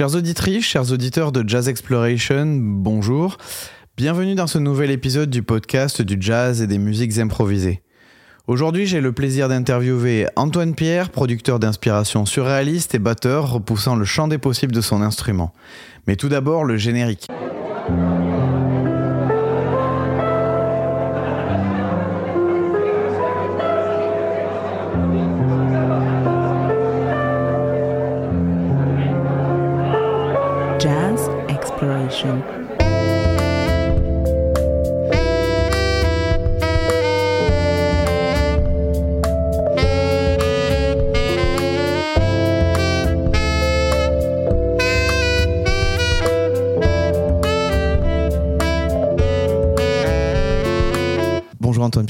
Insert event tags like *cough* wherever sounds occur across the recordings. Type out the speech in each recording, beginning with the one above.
Chers auditrices, chers auditeurs de Jazz Exploration, bonjour. Bienvenue dans ce nouvel épisode du podcast du jazz et des musiques improvisées. Aujourd'hui, j'ai le plaisir d'interviewer Antoine Pierre, producteur d'inspiration surréaliste et batteur repoussant le champ des possibles de son instrument. Mais tout d'abord, le générique.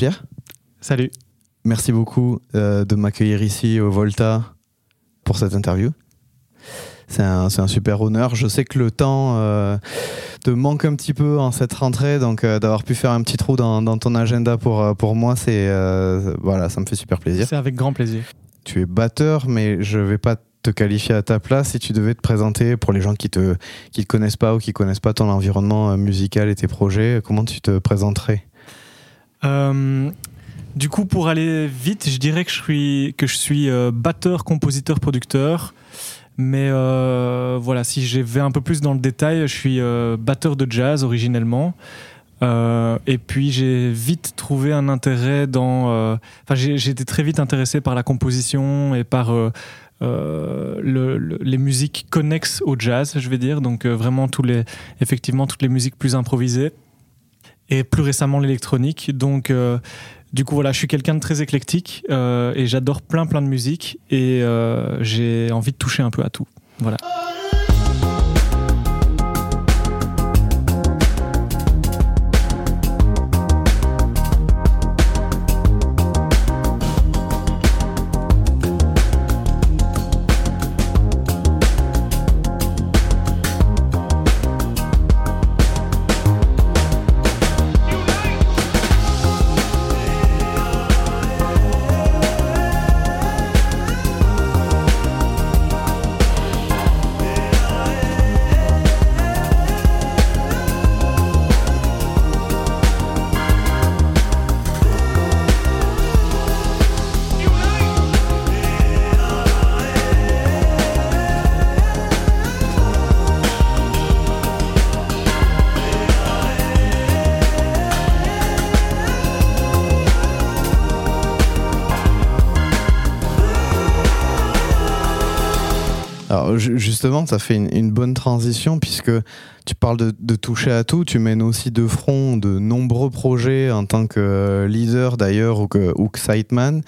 Pierre. Salut. Merci beaucoup euh, de m'accueillir ici au Volta pour cette interview. C'est un, super honneur. Je sais que le temps euh, te manque un petit peu en cette rentrée, donc euh, d'avoir pu faire un petit trou dans, dans ton agenda pour, pour moi, c'est voilà, ça me fait super plaisir. C'est avec grand plaisir. Tu es batteur, mais je vais pas te qualifier à ta place si tu devais te présenter pour les gens qui te qui te connaissent pas ou qui connaissent pas ton environnement musical et tes projets. Comment tu te présenterais? Euh, du coup, pour aller vite, je dirais que je suis, euh, batteur, compositeur, producteur. Mais euh, voilà, si je vais un peu plus dans le détail, je suis batteur de jazz originellement. Et puis j'ai vite trouvé un intérêt dans. Enfin, j'ai été très vite intéressé par la composition et par le- le- les musiques connexes au jazz, je vais dire. Donc vraiment tous les, effectivement toutes les musiques plus improvisées et plus récemment l'électronique. Donc euh, du coup voilà, je suis quelqu'un de très éclectique euh, et j'adore plein plein de musique et euh, j'ai envie de toucher un peu à tout. Voilà. Justement, ça fait une, bonne transition puisque tu parles de, toucher à tout. Tu mènes aussi de front de nombreux projets en tant que leader d'ailleurs ou que, ou que sideman.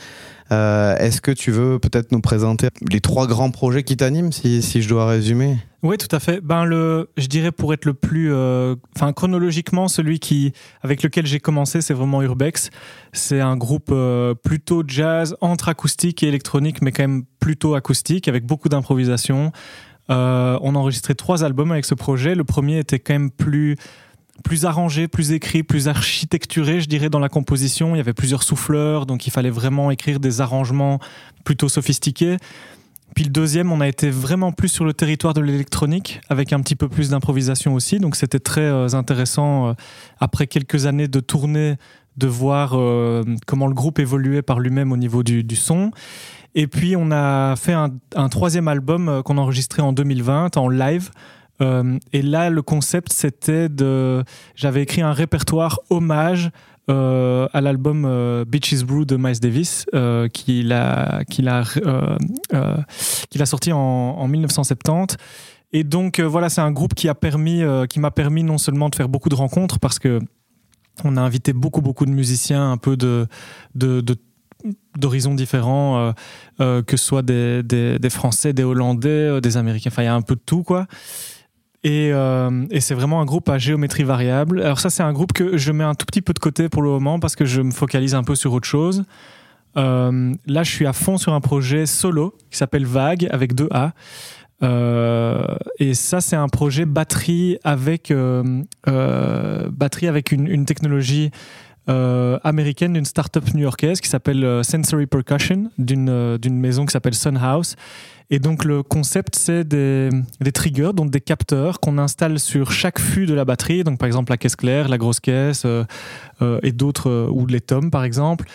Euh, Est-ce que tu veux peut-être nous présenter les trois grands projets qui t'animent, si, je dois résumer? Oui, tout à fait. Ben le, je dirais pour être le plus, euh, enfin chronologiquement, celui qui, avec lequel j'ai commencé, c'est vraiment Urbex. C'est un groupe euh, plutôt jazz entre acoustique et électronique, mais quand même plutôt acoustique, avec beaucoup d'improvisation. Euh, on a enregistré trois albums avec ce projet. Le premier était quand même plus plus arrangé, plus écrit, plus architecturé, je dirais, dans la composition. Il y avait plusieurs souffleurs, donc il fallait vraiment écrire des arrangements plutôt sophistiqués. Puis le deuxième, on a été vraiment plus sur le territoire de l'électronique, avec un petit peu plus d'improvisation aussi. Donc c'était très euh, intéressant, euh, après quelques années de tournée, de voir euh, comment le groupe évoluait par lui-même au niveau du, son. Et puis on a fait un, troisième album euh, qu'on a enregistré en 2020 en live. Euh, et là, le concept, c'était de. J'avais écrit un répertoire hommage à l'album euh, Beaches Brew de Miles Davis, euh, qu'il a, qu'il a, a sorti en, en 1970. Et donc voilà, c'est un groupe qui a permis, qui m'a permis non seulement de faire beaucoup de rencontres parce que on a invité beaucoup beaucoup de musiciens un peu de, d'horizons différents, euh, euh, que ce soit des, des, Français, des Hollandais, euh, des Américains, enfin il y a un peu de tout quoi. Et, et c'est vraiment un groupe à géométrie variable. Alors ça c'est un groupe que je mets un tout petit peu de côté pour le moment parce que je me focalise un peu sur autre chose. Là je suis à fond sur un projet solo qui s'appelle Vague avec deux A. Euh, et ça, c'est un projet batterie avec, euh, euh, batterie avec une, technologie américaine d'une start-up new-yorkaise qui s'appelle Sensory Percussion, d'une euh, maison qui s'appelle Sun House. Et donc le concept, c'est des, des triggers, donc des capteurs qu'on installe sur chaque fût de la batterie, donc par exemple la caisse claire, la grosse caisse et d'autres, ou les tomes par exemple.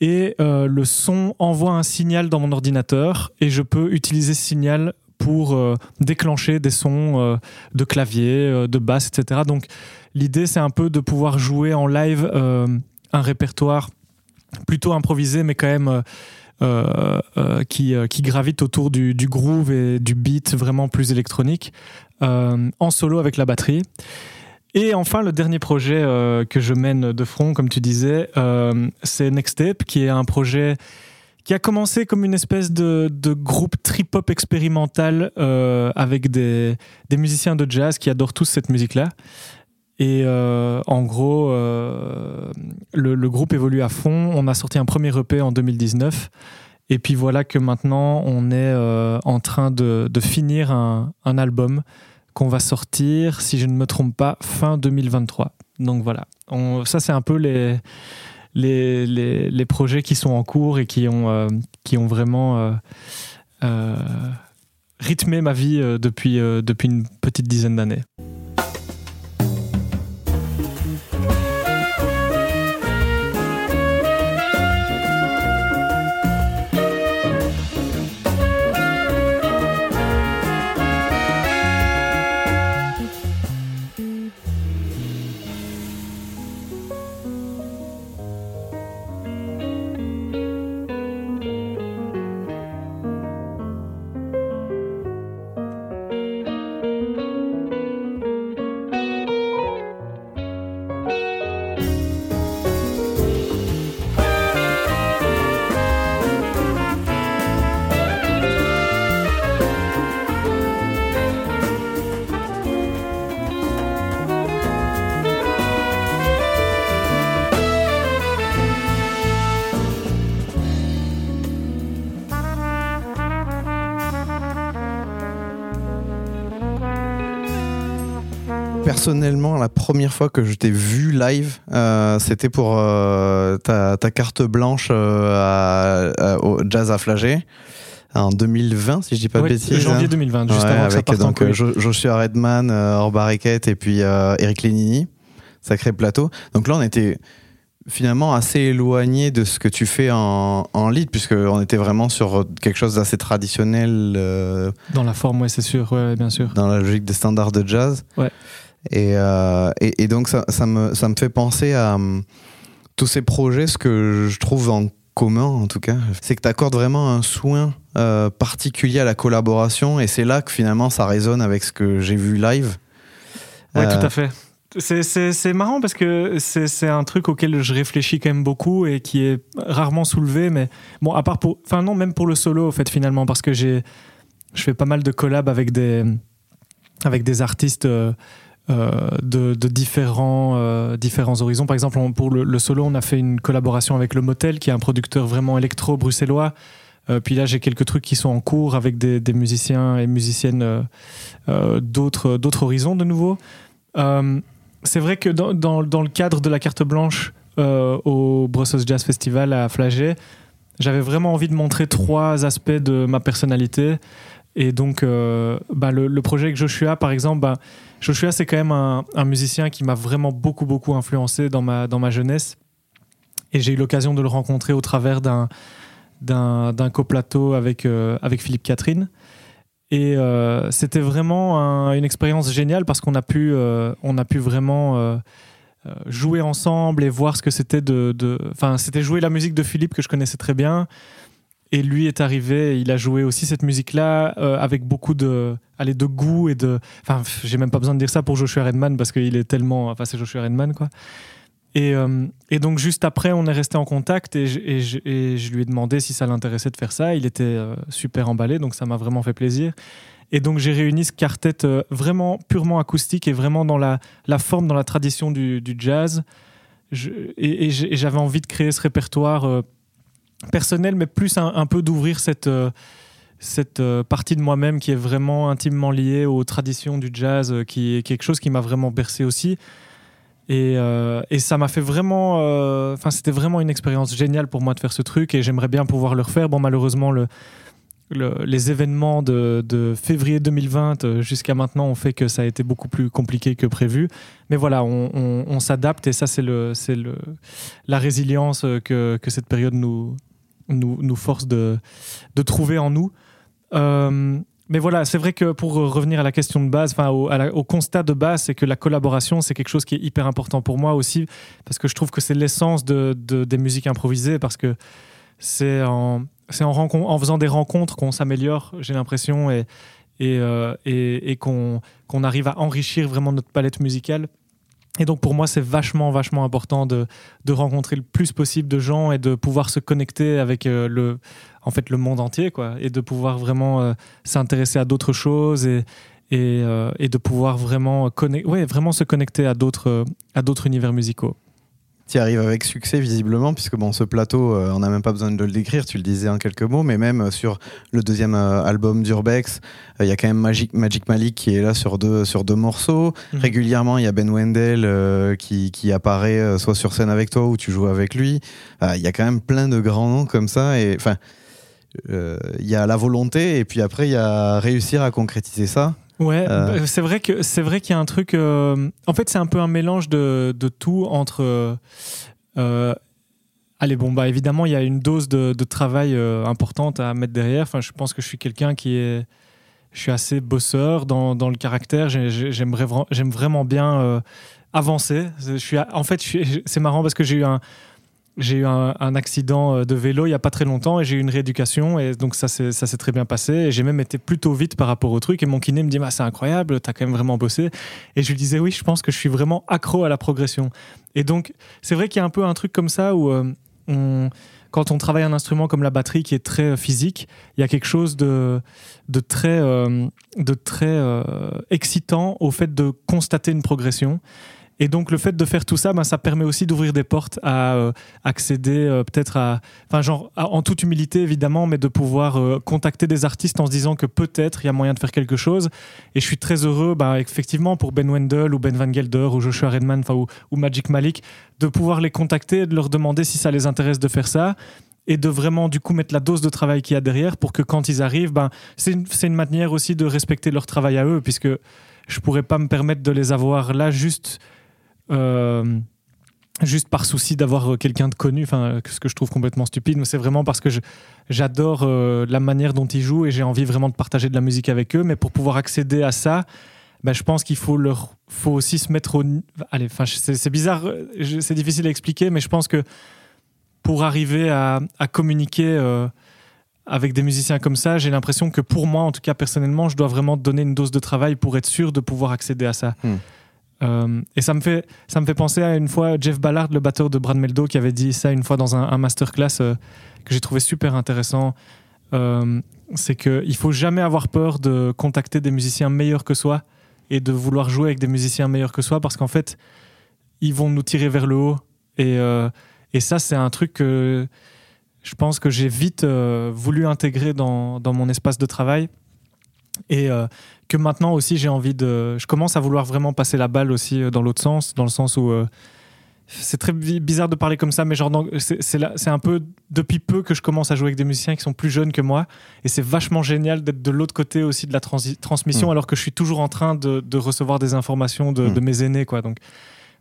Et le son envoie un signal dans mon ordinateur et je peux utiliser ce signal pour euh, déclencher des sons euh, de clavier, euh, de basse, etc. Donc l'idée, c'est un peu de pouvoir jouer en live un répertoire plutôt improvisé, mais quand même qui, euh, qui gravite autour du, du groove et du beat vraiment plus électronique, en solo avec la batterie. Et enfin, le dernier projet que je mène de front, comme tu disais, c'est Next Step, qui est un projet qui a commencé comme une espèce de, de groupe trip-hop expérimental euh, avec des, des musiciens de jazz qui adorent tous cette musique-là. Et euh, en gros, euh, le, le groupe évolue à fond. On a sorti un premier EP en 2019. Et puis voilà que maintenant, on est en train de, de finir un, un album qu'on va sortir, si je ne me trompe pas, fin 2023. Donc voilà, ça c'est un peu les, les, projets qui sont en cours et qui ont, euh, vraiment euh, euh, rythmé ma vie depuis une petite dizaine d'années. Personnellement, la première fois que je t'ai vu live, euh, c'était pour euh, ta, ta carte blanche euh, à- à- au Jazz à Flagey en 2020, si je dis pas Ouais, de bêtises. janvier hein. 2020, juste Ouais, avant que ça parte en donc couille. Jo- Joshua Redman, Orba Riquette et puis Eric Lénini, sacré plateau. Donc là, on était finalement assez éloigné de ce que tu fais en, en lead, puisqu'on était vraiment sur quelque chose d'assez traditionnel euh, Dans la forme, ouais, c'est sûr, ouais, bien sûr. dans la logique des standards de jazz. Ouais. Et, euh, et, et donc, ça, ça, me, ça me fait penser à hum, tous ces projets, ce que je trouve en commun, en tout cas, c'est que tu accordes vraiment un soin euh, particulier à la collaboration, et c'est là que finalement ça résonne avec ce que j'ai vu live. Ouais, Euh, tout à fait. C'est- marrant parce que c'est un truc auquel je réfléchis quand même beaucoup et qui est rarement soulevé. Mais bon, à part pour. Enfin, non, même pour le solo, au fait, finalement, parce que j'ai. Je fais pas mal de collabs avec des. Avec des artistes. euh, euh, de, euh, différents horizons. Par exemple, pour le, solo, on a fait une collaboration avec Le Motel, qui est un producteur vraiment électro bruxellois. Euh, puis là, j'ai quelques trucs qui sont en cours avec des, musiciens et musiciennes d'autres horizons de nouveau. C'est vrai que dans, le cadre de la carte blanche au Brussels Jazz Festival à Flagey, j'avais vraiment envie de montrer trois aspects de ma personnalité. Et donc, bah, le, le projet avec Joshua, par exemple, bah, Joshua, c'est quand même un, musicien qui m'a vraiment beaucoup, beaucoup influencé dans ma, dans ma jeunesse. Et j'ai eu l'occasion de le rencontrer au travers d'un d'un coplateau avec, euh, avec Philippe Catherine. Et euh, c'était vraiment un- une expérience géniale parce qu'on a pu, euh, on a pu vraiment jouer ensemble et voir ce que c'était de- Enfin, c'était jouer la musique de Philippe que je connaissais très bien. Et lui est arrivé, il a joué aussi cette musique-là euh, avec beaucoup de, allez, de goût et de. Enfin, j'ai même pas besoin de dire ça pour Joshua Redman parce qu'il est tellement. Enfin, c'est Joshua Redman, quoi. Et, euh, donc, juste après, on est resté en contact et je, lui ai demandé si ça l'intéressait de faire ça. Il était euh, super emballé, donc ça m'a vraiment fait plaisir. Et donc, j'ai réuni ce quartet vraiment purement acoustique et vraiment dans la, forme, dans la tradition du, jazz. Et j'avais envie de créer ce répertoire personnel, mais plus un, peu d'ouvrir cette, euh, cette euh, partie de moi-même qui est vraiment intimement liée aux traditions du jazz, euh, qui est quelque chose qui m'a vraiment bercé aussi. Et, et ça m'a fait vraiment. Enfin, c'était vraiment une expérience géniale pour moi de faire ce truc et j'aimerais bien pouvoir le refaire. Bon, malheureusement, le, le- les événements de, de février 2020 euh, jusqu'à maintenant ont fait que ça a été beaucoup plus compliqué que prévu. Mais voilà, on, on- s'adapte et ça, c'est la résilience que, que cette période nous, nous, nous force de, de trouver en nous. Euh, mais voilà, c'est vrai que pour revenir à la question de base, enfin au, au constat de base, c'est que la collaboration, c'est quelque chose qui est hyper important pour moi aussi, parce que je trouve que c'est l'essence de, de- des musiques improvisées, parce que c'est en, en, en faisant des rencontres qu'on s'améliore, j'ai l'impression, et, et, euh, et, et qu'on qu'on arrive à enrichir vraiment notre palette musicale. Et donc pour moi, c'est vachement, vachement important de, de rencontrer le plus possible de gens et de pouvoir se connecter avec euh, le, en fait, le monde entier, quoi, et de pouvoir vraiment euh, s'intéresser à d'autres choses et, et, euh, et de pouvoir vraiment, ouais, vraiment se connecter à d'autres, à d'autres univers musicaux. Tu arrives avec succès visiblement, puisque bon, ce plateau, euh, on n'a même pas besoin de le décrire, tu le disais en quelques mots, mais même euh, sur le deuxième euh, album d'Urbex, il y a quand même Magic, Magic Malik qui est là sur deux, sur deux morceaux. Mhm. Régulièrement, il y a Ben Wendell qui, qui apparaît soit sur scène avec toi ou tu joues avec lui. Il y a quand même plein de grands noms comme ça. Et enfin, il y a la volonté et puis après, il y a réussir à concrétiser ça. Ouais, Euh. bah, c'est vrai que c'est vrai qu'il y a un truc. euh, en fait, c'est un peu un mélange de, de tout entre. euh, allez, bon, bah évidemment, il y a une dose de, de travail importante à mettre derrière. Enfin, je pense que je suis quelqu'un qui est. Je suis assez bosseur dans, dans le caractère. J'aime vraiment bien avancer. Je suis, en fait, suis- c'est marrant parce que j'ai eu un. J'ai eu un, accident euh, de vélo il n'y a pas très longtemps et j'ai eu une rééducation et donc ça s'est très bien passé et j'ai même été plutôt vite par rapport au truc et mon kiné me dit bah, c'est incroyable, t'as quand même vraiment bossé et je lui disais oui je pense que je suis vraiment accro à la progression et donc c'est vrai qu'il y a un peu un truc comme ça où euh, quand on travaille un instrument comme la batterie qui est très euh, physique, il y a quelque chose de, de très, de très excitant au fait de constater une progression. Et donc le fait de faire tout ça, ben, ça permet aussi d'ouvrir des portes à euh, accéder euh, peut-être à, enfin genre en toute humilité évidemment, mais de pouvoir euh, contacter des artistes en se disant que peut-être il y a moyen de faire quelque chose. Et je suis très heureux, ben, effectivement pour Ben Wendell ou Ben Van Gelder ou Joshua Redman, ou, ou Magic Malik, de pouvoir les contacter, et de leur demander si ça les intéresse de faire ça. Et de vraiment du coup mettre la dose de travail qu'il y a derrière pour que quand ils arrivent, ben, c'est une, une manière aussi de respecter leur travail à eux, puisque je pourrais pas me permettre de les avoir là juste juste par souci d'avoir euh, quelqu'un de connu, enfin ce que je trouve complètement stupide, mais c'est vraiment parce que j'adore euh, la manière dont ils jouent et j'ai envie vraiment de partager de la musique avec eux. Mais pour pouvoir accéder à ça, ben, je pense qu'il faut faut aussi se mettre au, allez, c'est bizarre, euh, c'est difficile à expliquer, mais je pense que pour arriver à, communiquer. euh, avec des musiciens comme ça, j'ai l'impression que pour moi, en tout cas personnellement, je dois vraiment donner une dose de travail pour être sûr de pouvoir accéder à ça. Hmm. Euh, et ça me, fait, ça me fait penser à une fois Jeff Ballard, le batteur de Brad Meldo, qui avait dit ça une fois dans un, un masterclass euh, que j'ai trouvé super intéressant. Euh, c'est qu'il faut jamais avoir peur de contacter des musiciens meilleurs que soi et de vouloir jouer avec des musiciens meilleurs que soi parce qu'en fait, ils vont nous tirer vers le haut. Et, et ça, c'est un truc que je pense que j'ai vite voulu intégrer dans, dans mon espace de travail. Et que maintenant aussi, j'ai envie de. Je commence à vouloir vraiment passer la balle aussi euh, dans l'autre sens, dans le sens où. euh, c'est très bi- bizarre de parler comme ça, mais genre c'est un peu depuis peu que je commence à jouer avec des musiciens qui sont plus jeunes que moi, et c'est vachement génial d'être de l'autre côté aussi de la transi- transmission, Mm. alors que je suis toujours en train de, de recevoir des informations de, Mm. de mes aînés, quoi. Donc,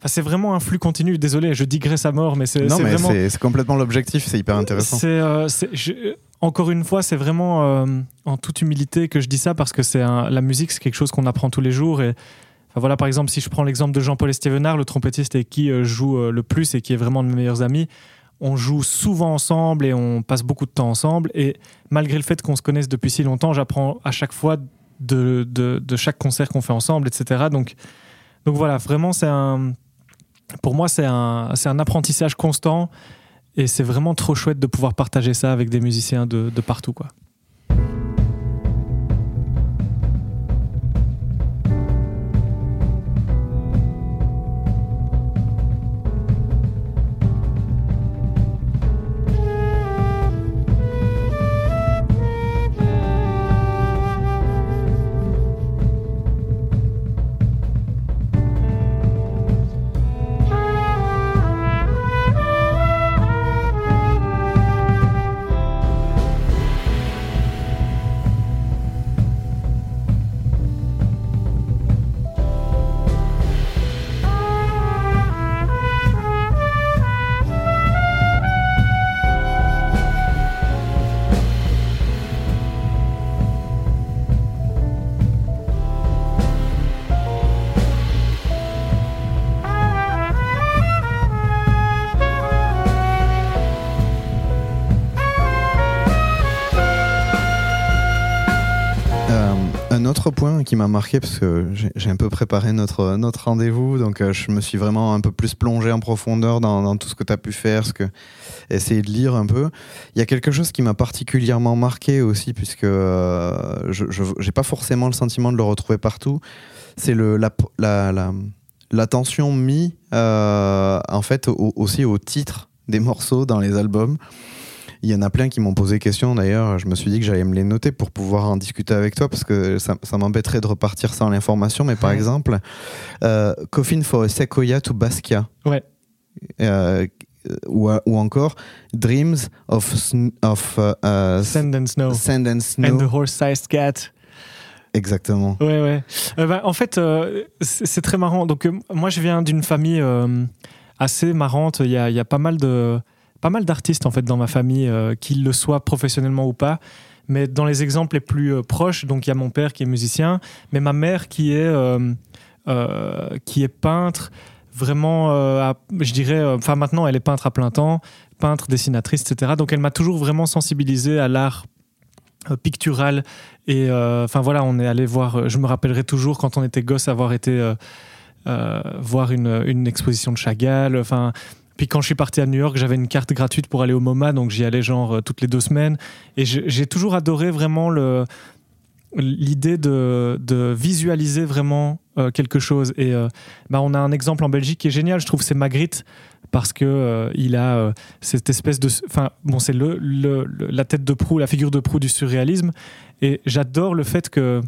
enfin, c'est vraiment un flux continu. Désolé, je digresse à mort, mais c'est Non, mais vraiment. c'est complètement l'objectif, c'est hyper intéressant. C'est, euh, je- encore une fois, c'est vraiment euh, en toute humilité que je dis ça parce que c'est un- la musique, c'est quelque chose qu'on apprend tous les jours. Et enfin, voilà, par exemple, si je prends l'exemple de Jean-Paul Estevenard, le trompettiste avec qui euh, joue le plus et qui est vraiment de mes meilleurs amis, on joue souvent ensemble et on passe beaucoup de temps ensemble. Et malgré le fait qu'on se connaisse depuis si longtemps, j'apprends à chaque fois de, de- de chaque concert qu'on fait ensemble, etc. Donc, donc voilà, vraiment, c'est un. Pour moi, c'est un, un apprentissage constant et c'est vraiment trop chouette de pouvoir partager ça avec des musiciens de, de partout. Quoi. Qui m'a marqué parce que j'ai un peu préparé notre, notre rendez-vous, donc euh, je me suis vraiment un peu plus plongé en profondeur dans, tout ce que tu as pu faire, ce que, essayer de lire un peu. Il y a quelque chose qui m'a particulièrement marqué aussi, puisque euh, je n'ai pas forcément le sentiment de le retrouver partout. C'est la, la, mise euh, en fait au- aussi au titre des morceaux dans les albums. Il y en a plein qui m'ont posé question d'ailleurs. Je me suis dit que j'allais me les noter pour pouvoir en discuter avec toi parce que ça, ça m'embêterait de repartir sans l'information. Mais par Ouais. exemple, euh, Coffin for a Sequoia to Basquiat. Ouais. Euh, ou, ou encore Dreams of, Sn- of euh, Sand and Snow. Sand and And Snow. the Horse-Sized Cat. Exactement. Ouais, ouais. Euh, bah, en fait, euh, c'est très marrant. Donc, euh, moi, je viens d'une famille assez marrante. Il y a, il y a pas mal de pas mal d'artistes en fait dans ma famille, euh, qu'ils le soient professionnellement ou pas. Mais dans les exemples les plus euh, proches, donc il y a mon père qui est musicien, mais ma mère qui est euh, qui est peintre. Vraiment, je dirais, enfin maintenant elle est peintre à plein temps, peintre, dessinatrice, etc. Donc elle m'a toujours vraiment sensibilisé à l'art pictural et enfin voilà, on est allé voir. Je me rappellerai toujours quand on était gosse avoir été voir une, une exposition de Chagall. Enfin, puis quand je suis parti à New York, j'avais une carte gratuite pour aller au MoMA, donc j'y allais genre euh, toutes les deux semaines. Et j'ai toujours adoré vraiment l'idée de, visualiser vraiment euh, quelque chose. Et euh, bah, on a un exemple en Belgique qui est génial, je trouve, c'est Magritte parce que il a cette espèce de, enfin bon, c'est le, la tête de proue, la figure de proue du surréalisme, et j'adore le fait que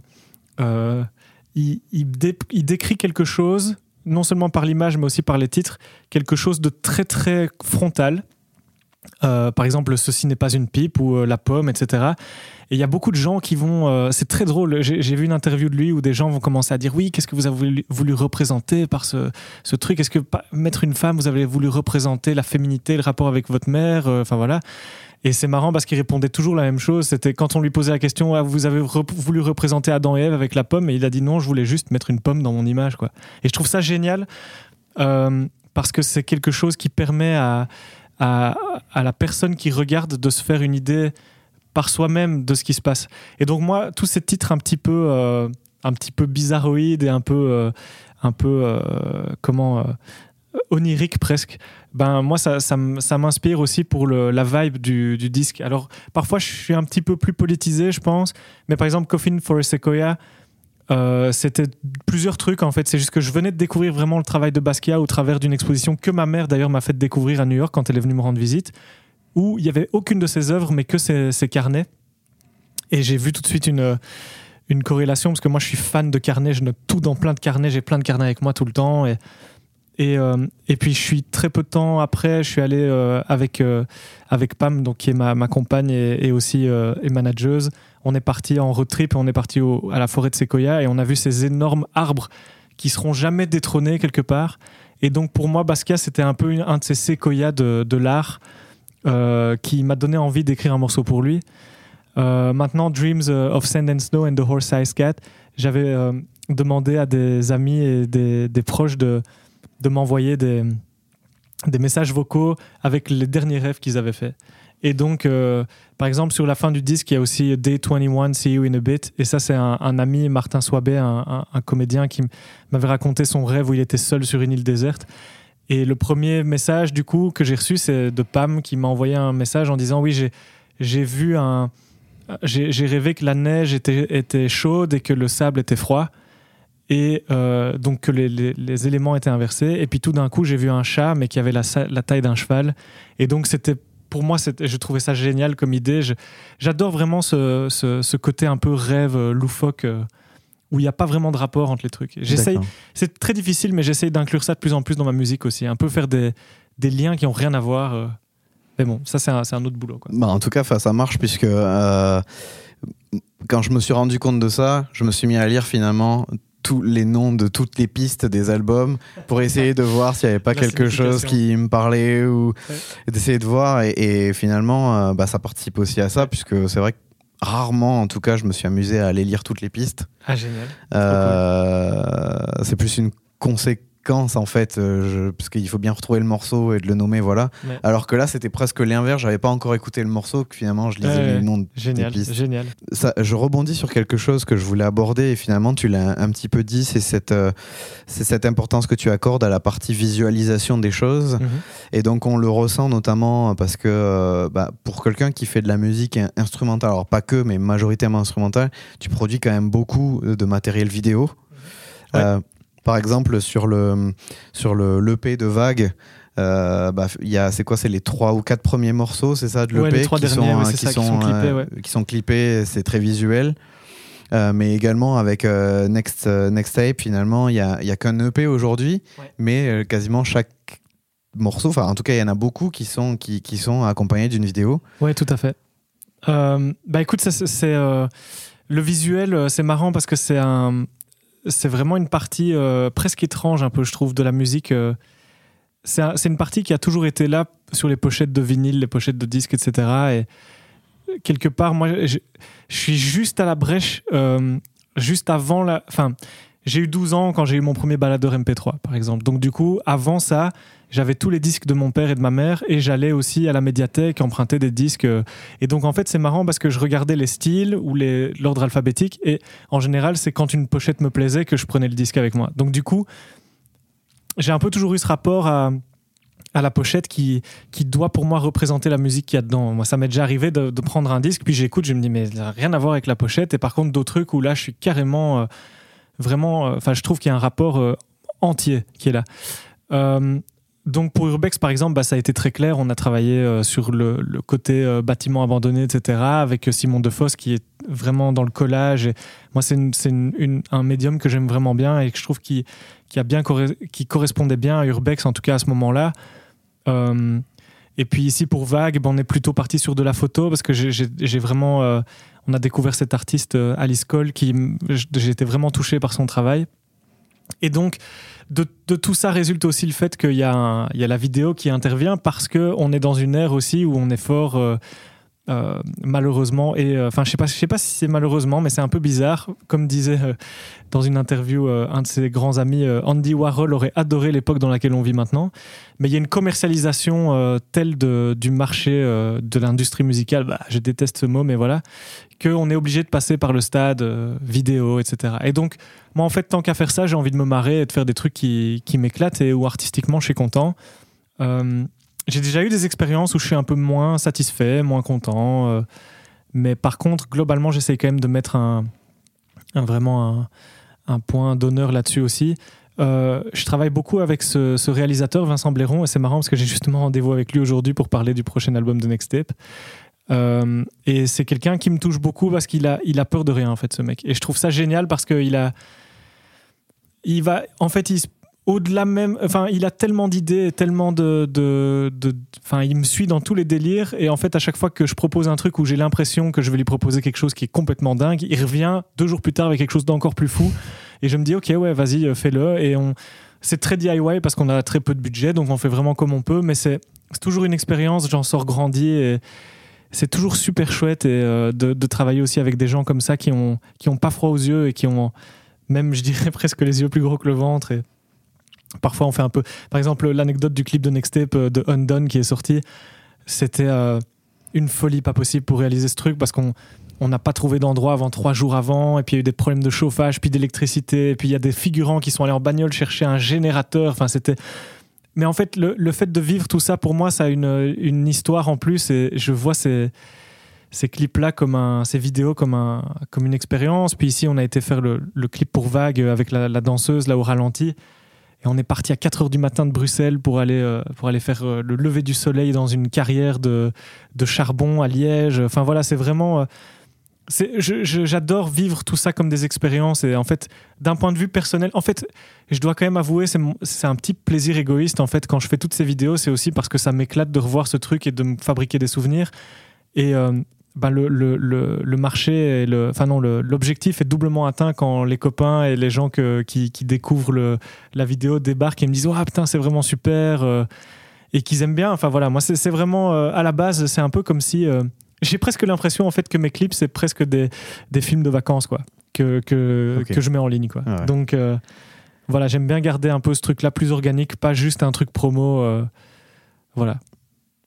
il, il dé- il décrit quelque chose, non seulement par l'image mais aussi par les titres, quelque chose de très très frontal. Euh, par exemple, ceci n'est pas une pipe ou euh, la pomme, etc. Et il y a beaucoup de gens qui vont. euh, c'est très drôle. J'ai vu une interview de lui où des gens vont commencer à dire oui, qu'est-ce que vous avez voulu, voulu représenter par ce, ce truc? Est-ce que mettre une femme, vous avez voulu représenter la féminité, le rapport avec votre mère? Enfin voilà. Et c'est marrant parce qu'il répondait toujours la même chose. C'était quand on lui posait la question Ah, vous avez voulu représenter Adam et Ève avec la pomme? Et il a dit non, je voulais juste mettre une pomme dans mon image. Quoi. Et je trouve ça génial euh, parce que c'est quelque chose qui permet à, la personne qui regarde de se faire une idée par soi-même de ce qui se passe. Et donc moi, tous ces titres un petit peu, euh, peu bizarroïdes et un peu, euh, un peu euh, comment, oniriques presque, ben moi ça, ça, m'inspire aussi pour la vibe du, disque. Alors parfois je suis un petit peu plus politisé, je pense, mais par exemple Coffin for a Sequoia, euh, c'était plusieurs trucs en fait. C'est juste que je venais de découvrir vraiment le travail de Basquiat au travers d'une exposition que ma mère d'ailleurs m'a fait découvrir à New York quand elle est venue me rendre visite, où il y avait aucune de ses œuvres mais que ses, carnets. Et j'ai vu tout de suite une, corrélation parce que moi je suis fan de carnets, je note tout dans plein de carnets, j'ai plein de carnets avec moi tout le temps. Et, euh, et puis je suis très peu de temps après, je suis allé euh, avec, euh, avec Pam, donc, qui est ma, ma compagne et, aussi et manageuse. On est parti en road trip on est parti à la forêt de Sequoia et on a vu ces énormes arbres qui seront jamais détrônés quelque part. Et donc pour moi, Basquiat, c'était un peu un de ces séquoias de, l'art qui m'a donné envie d'écrire un morceau pour lui. Maintenant, Dreams of Sand and Snow and the Horse-Sized Cat, j'avais demandé à des amis et des, des proches de, de m'envoyer des, des messages vocaux avec les derniers rêves qu'ils avaient faits. Et donc, euh, par exemple, sur la fin du disque, il y a aussi Day 21, See You in a Bit. Et ça, c'est un, ami, Martin Soibet, un, comédien qui m'avait raconté son rêve où il était seul sur une île déserte. Et le premier message, du coup, que j'ai reçu, c'est de Pam qui m'a envoyé un message en disant Oui, j'ai, vu un. J'ai rêvé que la neige était, était chaude et que le sable était froid. Et euh, donc que les, les- les éléments étaient inversés. Et puis tout d'un coup, j'ai vu un chat, mais qui avait la, taille d'un cheval. Et donc c'était pour moi, je trouvais ça génial comme idée. J'adore vraiment ce, ce- ce côté un peu rêve euh, loufoque euh, où il n'y a pas vraiment de rapport entre les trucs. J'essaye, c'est très difficile, mais j'essaye d'inclure ça de plus en plus dans ma musique aussi. Un peu faire des, des liens qui n'ont rien à voir. Mais bon, ça c'est un, un autre boulot. Quoi. Bah, en tout cas, ça marche puisque euh, quand je me suis rendu compte de ça, je me suis mis à lire finalement tous les noms de toutes les pistes des albums pour essayer de voir s'il n'y avait pas quelque chose qui me parlait ou Ouais. d'essayer de voir. Et, et finalement, euh, bah, ça participe aussi à ça puisque c'est vrai que rarement, en tout cas, je me suis amusé à aller lire toutes les pistes. Ah, génial. Euh, c'est plus une conséquence séquence en fait, euh, je- parce qu'il faut bien retrouver le morceau et de le nommer, voilà. Ouais. Alors que là, c'était presque l'inverse. J'avais pas encore écouté le morceau, que finalement, je lisais Ouais, noms des Génial, pistes. génial. Ça, je rebondis sur quelque chose que je voulais aborder et finalement tu l'as un petit peu dit, c'est cette, euh, c'est cette importance que tu accordes à la partie visualisation des choses. Mhm. Et donc on le ressent notamment parce que euh, bah, pour quelqu'un qui fait de la musique in- instrumentale, alors pas que, mais majoritairement instrumentale, tu produis quand même beaucoup de matériel vidéo. Ouais. Euh, par exemple sur le sur le l'EP de Vague. euh, bah, y a c'est quoi c'est les trois ou quatre premiers morceaux c'est ça de Ouais, l'EP les trois qui, derniers, sont, ouais, euh, qui ça, qui sont clippés, euh, ouais. qui sont clippés c'est très visuel Euh, mais également avec euh, Next, Next Tape, finalement, il n'y a, y a qu'un EP aujourd'hui, mais quasiment chaque morceau, enfin en tout cas il y en a beaucoup qui sont, qui, qui sont accompagnés d'une vidéo. Ouais, tout à fait. Bah écoute, c'est le visuel, c'est marrant parce que c'est un, c'est vraiment une partie euh, presque étrange un peu, je trouve, de la musique. euh. c'est un- c'est une partie qui a toujours été là sur les pochettes de vinyle, les pochettes de disques, etc. Et quelque part, moi, je, je suis juste à la brèche, euh, juste avant la, enfin. J'ai eu 12 ans quand j'ai eu mon premier baladeur MP3, par exemple. Donc, du coup, avant ça, j'avais tous les disques de mon père et de ma mère et j'allais aussi à la médiathèque emprunter des disques. Et donc, en fait, c'est marrant parce que je regardais les styles ou l'ordre alphabétique et en général, c'est quand une pochette me plaisait que je prenais le disque avec moi. Donc, du coup, j'ai un peu toujours eu ce rapport à, la pochette qui, doit pour moi représenter la musique qu'il y a dedans. Moi, ça m'est déjà arrivé de, de prendre un disque, puis j'écoute, je me dis, mais ça n'a rien à voir avec la pochette. Et par contre, d'autres trucs où là, je suis carrément, euh, vraiment, euh, enfin, je trouve qu'il y a un rapport euh, entier qui est là. Euh, donc pour Urbex, par exemple, bah, ça a été très clair. On a travaillé sur le, le côté bâtiment abandonné, etc., avec Simon Defosse qui est vraiment dans le collage. Moi, c'est un médium que j'aime vraiment bien et que je trouve qui, qui, a bien qui correspondait bien à Urbex, en tout cas à ce moment-là. Et puis ici, pour Vague, ben, on est plutôt parti sur de la photo parce que j'ai- vraiment... euh, on a découvert cet artiste, euh, Alice Cole, qui été vraiment touché par son travail. Et donc, de, tout ça résulte aussi le fait qu'il y, y a la vidéo qui intervient parce qu'on est dans une ère aussi où on est fort, euh, euh, malheureusement, et euh, enfin, je sais pas, je sais pas si c'est malheureusement, mais c'est un peu bizarre. Comme disait euh, dans une interview euh, un de ses grands amis, euh, Andy Warhol aurait adoré l'époque dans laquelle on vit maintenant. Mais il y a une commercialisation euh, telle de, du marché euh, de l'industrie musicale, bah, je déteste ce mot, mais voilà, qu'on est obligé de passer par le stade euh, vidéo, etc. Et donc, moi, en fait, tant qu'à faire ça, j'ai envie de me marrer et de faire des trucs qui, qui m'éclatent et où artistiquement, je suis content. Euh, j'ai déjà eu des expériences où je suis un peu moins satisfait, moins content. euh, mais par contre, globalement, j'essaie quand même de mettre un, vraiment un, point d'honneur là-dessus aussi. Euh, je travaille beaucoup avec ce, réalisateur, Vincent Blairon, et c'est marrant parce que j'ai justement rendez-vous avec lui aujourd'hui pour parler du prochain album de Next Tape. Euh, et c'est quelqu'un qui me touche beaucoup parce qu'il a, il a peur de rien, en fait, ce mec. Et je trouve ça génial parce qu'il a. Il va. En fait, il se- au-delà même. Enfin, il a tellement d'idées, tellement de. de, Enfin, il me suit dans tous les délires. Et en fait, à chaque fois que je propose un truc où j'ai l'impression que je vais lui proposer quelque chose qui est complètement dingue, il revient deux jours plus tard avec quelque chose d'encore plus fou. Et je me dis, ok, ouais, vas-y, euh, fais-le. Et on. C'est très DIY parce qu'on a très peu de budget, donc on fait vraiment comme on peut. Mais c'est toujours une expérience, j'en sors grandi et c'est toujours super chouette et, euh, de, travailler aussi avec des gens comme ça qui ont, qui ont pas froid aux yeux et qui ont même, je dirais, *laughs* presque les yeux plus gros que le ventre. Parfois, on fait un peu. Par exemple, l'anecdote du clip de Next Tape euh, de Undone qui est sorti, c'était euh, une folie pas possible pour réaliser ce truc parce qu'on on n'a pas trouvé d'endroit avant trois jours avant, et puis il y a eu des problèmes de chauffage, puis d'électricité, et puis il y a des figurants qui sont allés en bagnole chercher un générateur. Enfin, c'était. Mais en fait, le, le fait de vivre tout ça, pour moi, ça a une, une histoire en plus, et je vois ces, ces clips-là comme un, ces vidéos comme un, comme une expérience. Puis ici, on a été faire le, le clip pour Vague avec la, la danseuse là au ralenti. Et on est parti à 4 heures du matin de Bruxelles pour aller, euh, pour aller faire euh, le lever du soleil dans une carrière de, de charbon à Liège. Enfin voilà, c'est vraiment. euh, J'adore vivre tout ça comme des expériences. Et en fait, d'un point de vue personnel, en fait, je dois quand même avouer, c'est un petit plaisir égoïste. En fait, quand je fais toutes ces vidéos, c'est aussi parce que ça m'éclate de revoir ce truc et de me fabriquer des souvenirs. Et ben, le, le, le, le marché, et le, enfin non, l'objectif est doublement atteint quand les copains et les gens que, qui, qui découvrent le, la vidéo débarquent et me disent Ah putain, c'est vraiment super. euh, et qu'ils aiment bien. Enfin voilà, moi, c'est vraiment, euh, à la base, c'est un peu comme si. euh, j'ai presque l'impression en fait que mes clips, c'est presque des, des films de vacances, quoi. Que, que, je mets en ligne, quoi. Ah ouais. Donc. voilà, j'aime bien garder un peu ce truc-là plus organique, pas juste un truc promo. voilà.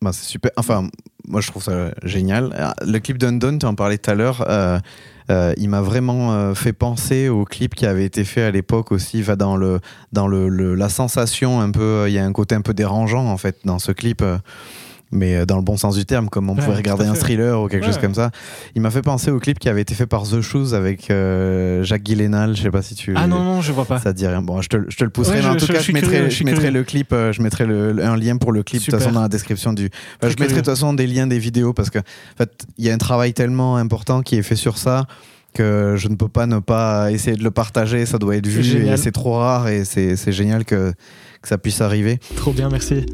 Bah, c'est super. Enfin, moi, je trouve ça génial. Ah, Le clip d'Undone, tu en parlais tout à l'heure, euh, euh, il m'a vraiment euh, fait penser au clip qui avait été fait à l'époque aussi, va dans, le, dans le, la sensation un peu. Il y a un côté un peu dérangeant, en fait, dans ce clip. Euh, mais euh, dans le bon sens du terme, comme on Ouais, pouvait regarder un thriller ou quelque Ouais. chose comme ça. Il m'a fait penser au clip qui avait été fait par The Shoes avec euh, Jacques Gyllenhaal. Je sais pas si tu. Ah non, non, je vois pas. Ça te dit rien. Bon, je te, je te le pousserai, Ouais, mais en je- tout je- cas, je mettrai, curieux, je je mettrai le clip, euh, je mettrai le- le- un lien pour le clip de toute façon dans la description du. Enfin, je mettrai de toute façon des liens des vidéos parce que, en fait, il y a un travail tellement important qui est fait sur ça que je ne peux pas ne pas essayer de le partager. Ça doit être vu C'est et c'est trop rare et c'est c'est génial que, que ça puisse arriver. Trop bien, merci.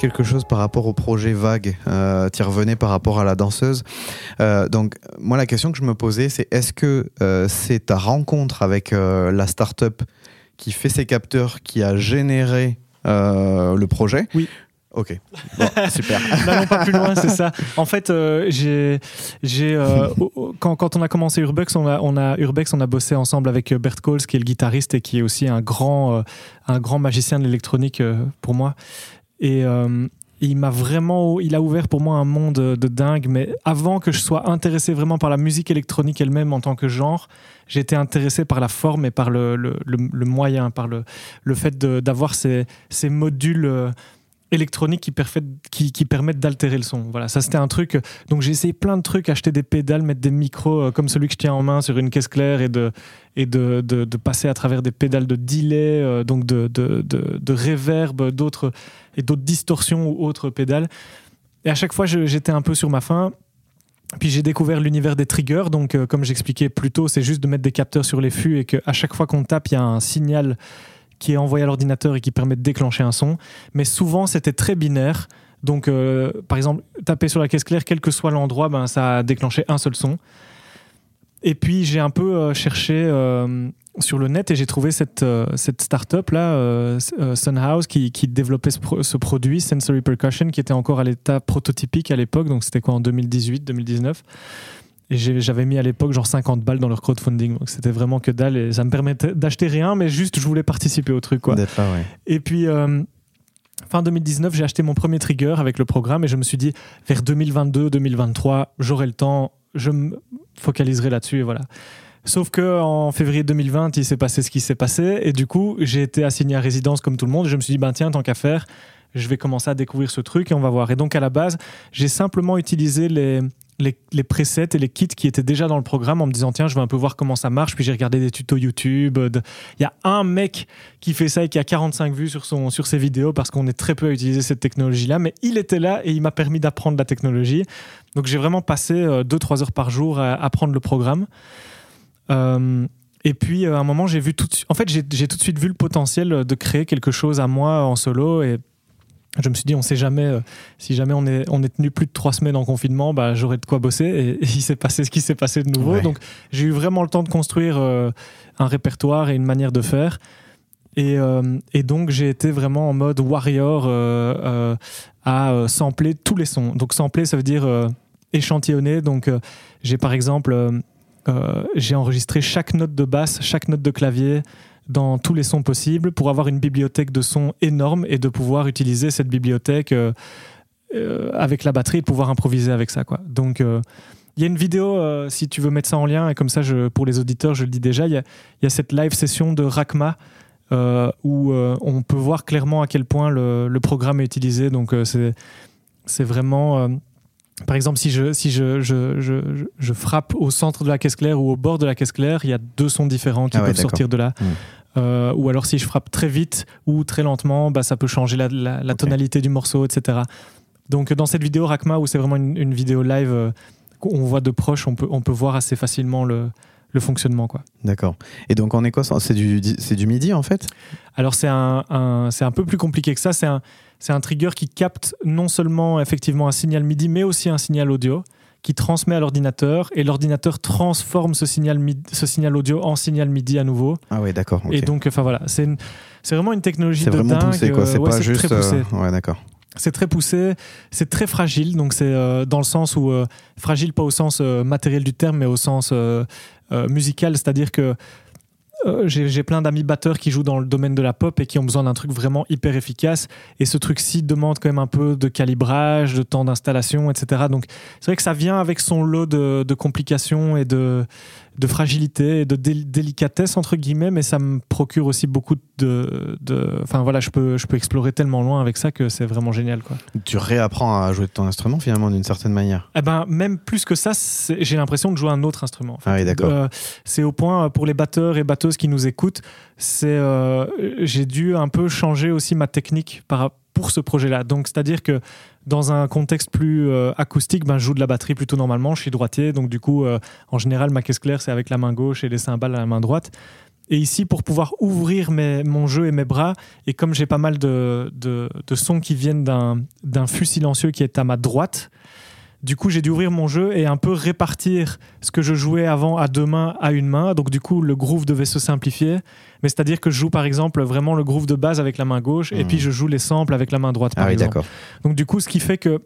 Quelque chose par rapport au projet Vague. Euh, tu revenais par rapport à la danseuse. Euh, donc, moi, la question que je me posais, c'est est-ce que euh, c'est ta rencontre avec euh, la start-up qui fait ces capteurs qui a généré le projet? Oui. Ok. Bon, *laughs* super. N'allons pas plus loin, c'est ça. *laughs* En fait, euh, j'ai, j'ai, euh, quand, quand on a commencé Urbex, on a, on a, Urbex, on a bossé ensemble avec Bert Coles, qui est le guitariste et qui est aussi un grand, euh, un grand magicien de l'électronique pour moi. Et euh, il m'a vraiment, il a ouvert pour moi un monde de dingue. Mais avant que je sois intéressé vraiment par la musique électronique elle-même en tant que genre, j'étais intéressé par la forme et par le, le, le- le moyen, par le, le fait d'avoir ces, ces modules. Électroniques qui, permettent d'altérer le son. Voilà, ça c'était un truc. euh, Donc j'ai essayé plein de trucs, acheter des pédales, mettre des micros euh, comme celui que je tiens en main sur une caisse claire et de, passer à travers des pédales de delay, euh, donc de, de, reverb, d'autres et d'autres distorsions ou autres pédales. Et à chaque fois, j'étais un peu sur ma faim. Puis j'ai découvert l'univers des triggers. Donc, comme j'expliquais plus tôt, c'est juste de mettre des capteurs sur les fûts et qu'à chaque fois qu'on tape, il y a un signal qui est envoyé à l'ordinateur et qui permet de déclencher un son. Mais souvent, c'était très binaire. Donc, euh, par exemple, taper sur la caisse claire, quel que soit l'endroit, ben, ça a déclenché un seul son. Et puis, j'ai un peu euh, cherché euh, sur le net et j'ai trouvé cette, cette start-up là, euh, Sunhouse, qui, qui développait ce, ce produit, Sensory Percussion, qui était encore à l'état prototypique à l'époque. Donc, c'était quoi en 2018, 2019 et j'avais mis à l'époque genre 50 balles dans leur crowdfunding. Donc, c'était vraiment que dalle et ça me permettait d'acheter rien, mais juste je voulais participer au truc. Quoi. D'être là, ouais. Et puis, euh, fin 2019, j'ai acheté mon premier trigger avec le programme et je me suis dit, vers 2022-2023, j'aurai le temps, je me focaliserai là-dessus et voilà. Sauf que en février 2020, il s'est passé ce qui s'est passé et du coup, j'ai été assigné à résidence comme tout le monde. Je me suis dit, ben tiens, tant qu'à faire, je vais commencer à découvrir ce truc et on va voir. Et donc, à la base, j'ai simplement utilisé les, les, presets et les kits qui étaient déjà dans le programme en me disant, tiens, je vais un peu voir comment ça marche. Puis j'ai regardé des tutos YouTube. de- Il y a un mec qui fait ça et qui a 45 vues sur, son, sur ses vidéos parce qu'on est très peu à utiliser cette technologie-là. Mais il était là et il m'a permis d'apprendre la technologie. Donc j'ai vraiment passé 2-3 heures par jour à apprendre le programme. Euh, et puis euh, à un moment, j'ai vu tout de suite. En fait, j'ai tout de suite vu le potentiel de créer quelque chose à moi en solo et je me suis dit, on sait jamais, euh, si jamais on est, on est tenu plus de trois semaines en confinement, bah, j'aurai de quoi bosser. Et, et il s'est passé ce qui s'est passé de nouveau. Ouais. Donc, j'ai eu vraiment le temps de construire euh, un répertoire et une manière de faire. Et, euh, et donc, j'ai été vraiment en mode warrior à sampler tous les sons. Donc, sampler, ça veut dire échantillonner. Donc, j'ai par exemple, j'ai enregistré chaque note de basse, chaque note de clavier dans tous les sons possibles pour avoir une bibliothèque de sons énorme et de pouvoir utiliser cette bibliothèque euh, euh, avec la batterie et de pouvoir improviser avec ça. Quoi. Donc, euh, Il y a une vidéo, si tu veux mettre ça en lien, et comme ça, je, pour les auditeurs, je le dis déjà, il y a, il y a cette live session de Rakma où on peut voir clairement à quel point le, le programme est utilisé. Donc, c'est vraiment. par exemple, si, je, si je, je, je, frappe au centre de la caisse claire ou au bord de la caisse claire, il y a deux sons différents qui Ah ouais, peuvent sortir de là. Mm. Euh, ou alors si je frappe très vite ou très lentement, bah, ça peut changer la, la- la Ok. tonalité du morceau, etc. Donc dans cette vidéo Rakma, où c'est vraiment une, une vidéo live euh, qu'on voit de proche, on peut, on peut voir assez facilement le, le fonctionnement. Quoi. D'accord. Et donc en Écosse, c'est du, du MIDI en fait? Alors c'est un, un- c'est un peu plus compliqué que ça. C'est un, c'est un trigger qui capte non seulement effectivement un signal MIDI, mais aussi un signal audio qui transmet à l'ordinateur et l'ordinateur transforme ce signal, MIDI ce signal audio en signal MIDI à nouveau. Ah ouais, d'accord. Et donc, enfin voilà, c'est c'est vraiment une technologie c'est de vraiment dingue. poussé quoi. C'est euh, ouais, pas juste. très poussé. euh, Ouais, d'accord. C'est très poussé, c'est très fragile, donc c'est euh, dans le sens où euh, fragile pas au sens matériel du terme, mais au sens musical, c'est-à-dire que euh, j'ai plein d'amis batteurs qui jouent dans le domaine de la pop et qui ont besoin d'un truc vraiment hyper efficace. Et ce truc-ci demande quand même un peu de calibrage, de temps d'installation, etc. Donc c'est vrai que ça vient avec son lot de complications et de, de fragilité et de dé- délicatesse, entre guillemets, mais ça me procure aussi beaucoup de. de- Enfin voilà, je peux, je peux explorer tellement loin avec ça que c'est vraiment génial. Quoi. Tu réapprends à jouer de ton instrument finalement d'une certaine manière. Eh ben, même plus que ça, j'ai l'impression de jouer un autre instrument. en fait. Ah oui, d'accord. Euh, c'est au point, pour les batteurs et batteuses qui nous écoutent, c'est, euh, j'ai dû un peu changer aussi ma technique par, pour ce projet-là. Donc, c'est-à-dire que dans un contexte plus euh, acoustique, ben, je joue de la batterie plutôt normalement. Je suis droitier, donc du coup, euh, en général, ma caisse claire, c'est avec la main gauche et les cymbales à la main droite. Et ici, pour pouvoir ouvrir mes- mon jeu et mes bras, et comme j'ai pas mal de, de, de sons qui viennent d'un d'un fût silencieux qui est à ma droite, du coup, j'ai dû ouvrir mon jeu et un peu répartir ce que je jouais avant à deux mains à une main. Donc, du coup, le groove devait se simplifier. Mais c'est-à-dire que je joue, par exemple, vraiment le groove de base avec la main gauche et Mhm. puis je joue les samples avec la main droite, par Ah oui, exemple. d'accord. Donc du coup, ce qui fait que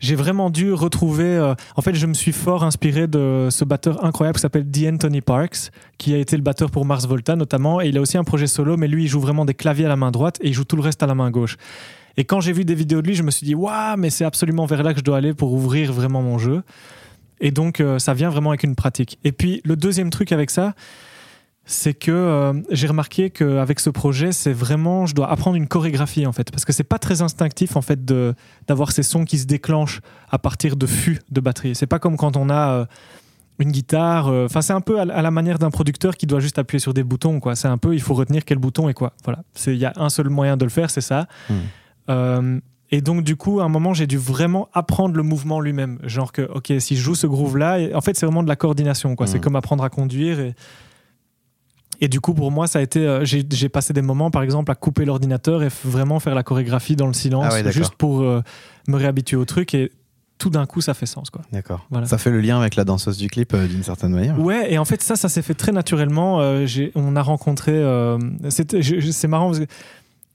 j'ai vraiment dû retrouver. euh, en fait, je me suis fort inspiré de ce batteur incroyable qui s'appelle D. Anthony Parks, qui a été le batteur pour Mars Volta notamment. Et il a aussi un projet solo, mais lui, il joue vraiment des claviers à la main droite et il joue tout le reste à la main gauche. Et quand j'ai vu des vidéos de lui, je me suis dit, waouh, mais c'est absolument vers là que je dois aller pour ouvrir vraiment mon jeu. Et donc, euh, ça vient vraiment avec une pratique. Et puis, le deuxième truc avec ça, c'est que euh, j'ai remarqué qu'avec ce projet, c'est vraiment, je dois apprendre une chorégraphie en fait, parce que c'est pas très instinctif en fait d'avoir ces sons qui se déclenchent à partir de fûts de batterie. C'est pas comme quand on a euh, une guitare. Enfin, c'est un peu à, la- manière d'un producteur qui doit juste appuyer sur des boutons quoi. C'est un peu, il faut retenir quel bouton et quoi. Voilà, il y a un seul moyen de le faire, c'est ça. Hmm. Euh, et donc, du coup, à un moment, j'ai dû vraiment apprendre le mouvement lui-même. Genre que, ok, si je joue ce groove-là, en fait, c'est vraiment de la coordination. quoi. C'est Mhm. comme apprendre à conduire. Et, et du coup, pour moi, ça a été. euh, j'ai passé des moments, par exemple, à couper l'ordinateur et vraiment faire la chorégraphie dans le silence, Ah ouais, juste pour euh, me réhabituer au truc. Et tout d'un coup, ça fait sens. Quoi. D'accord. Voilà. Ça fait le lien avec la danseuse du clip euh, d'une certaine manière. Ouais, et en fait, ça, ça s'est fait très naturellement. On a rencontré. c'est marrant parce que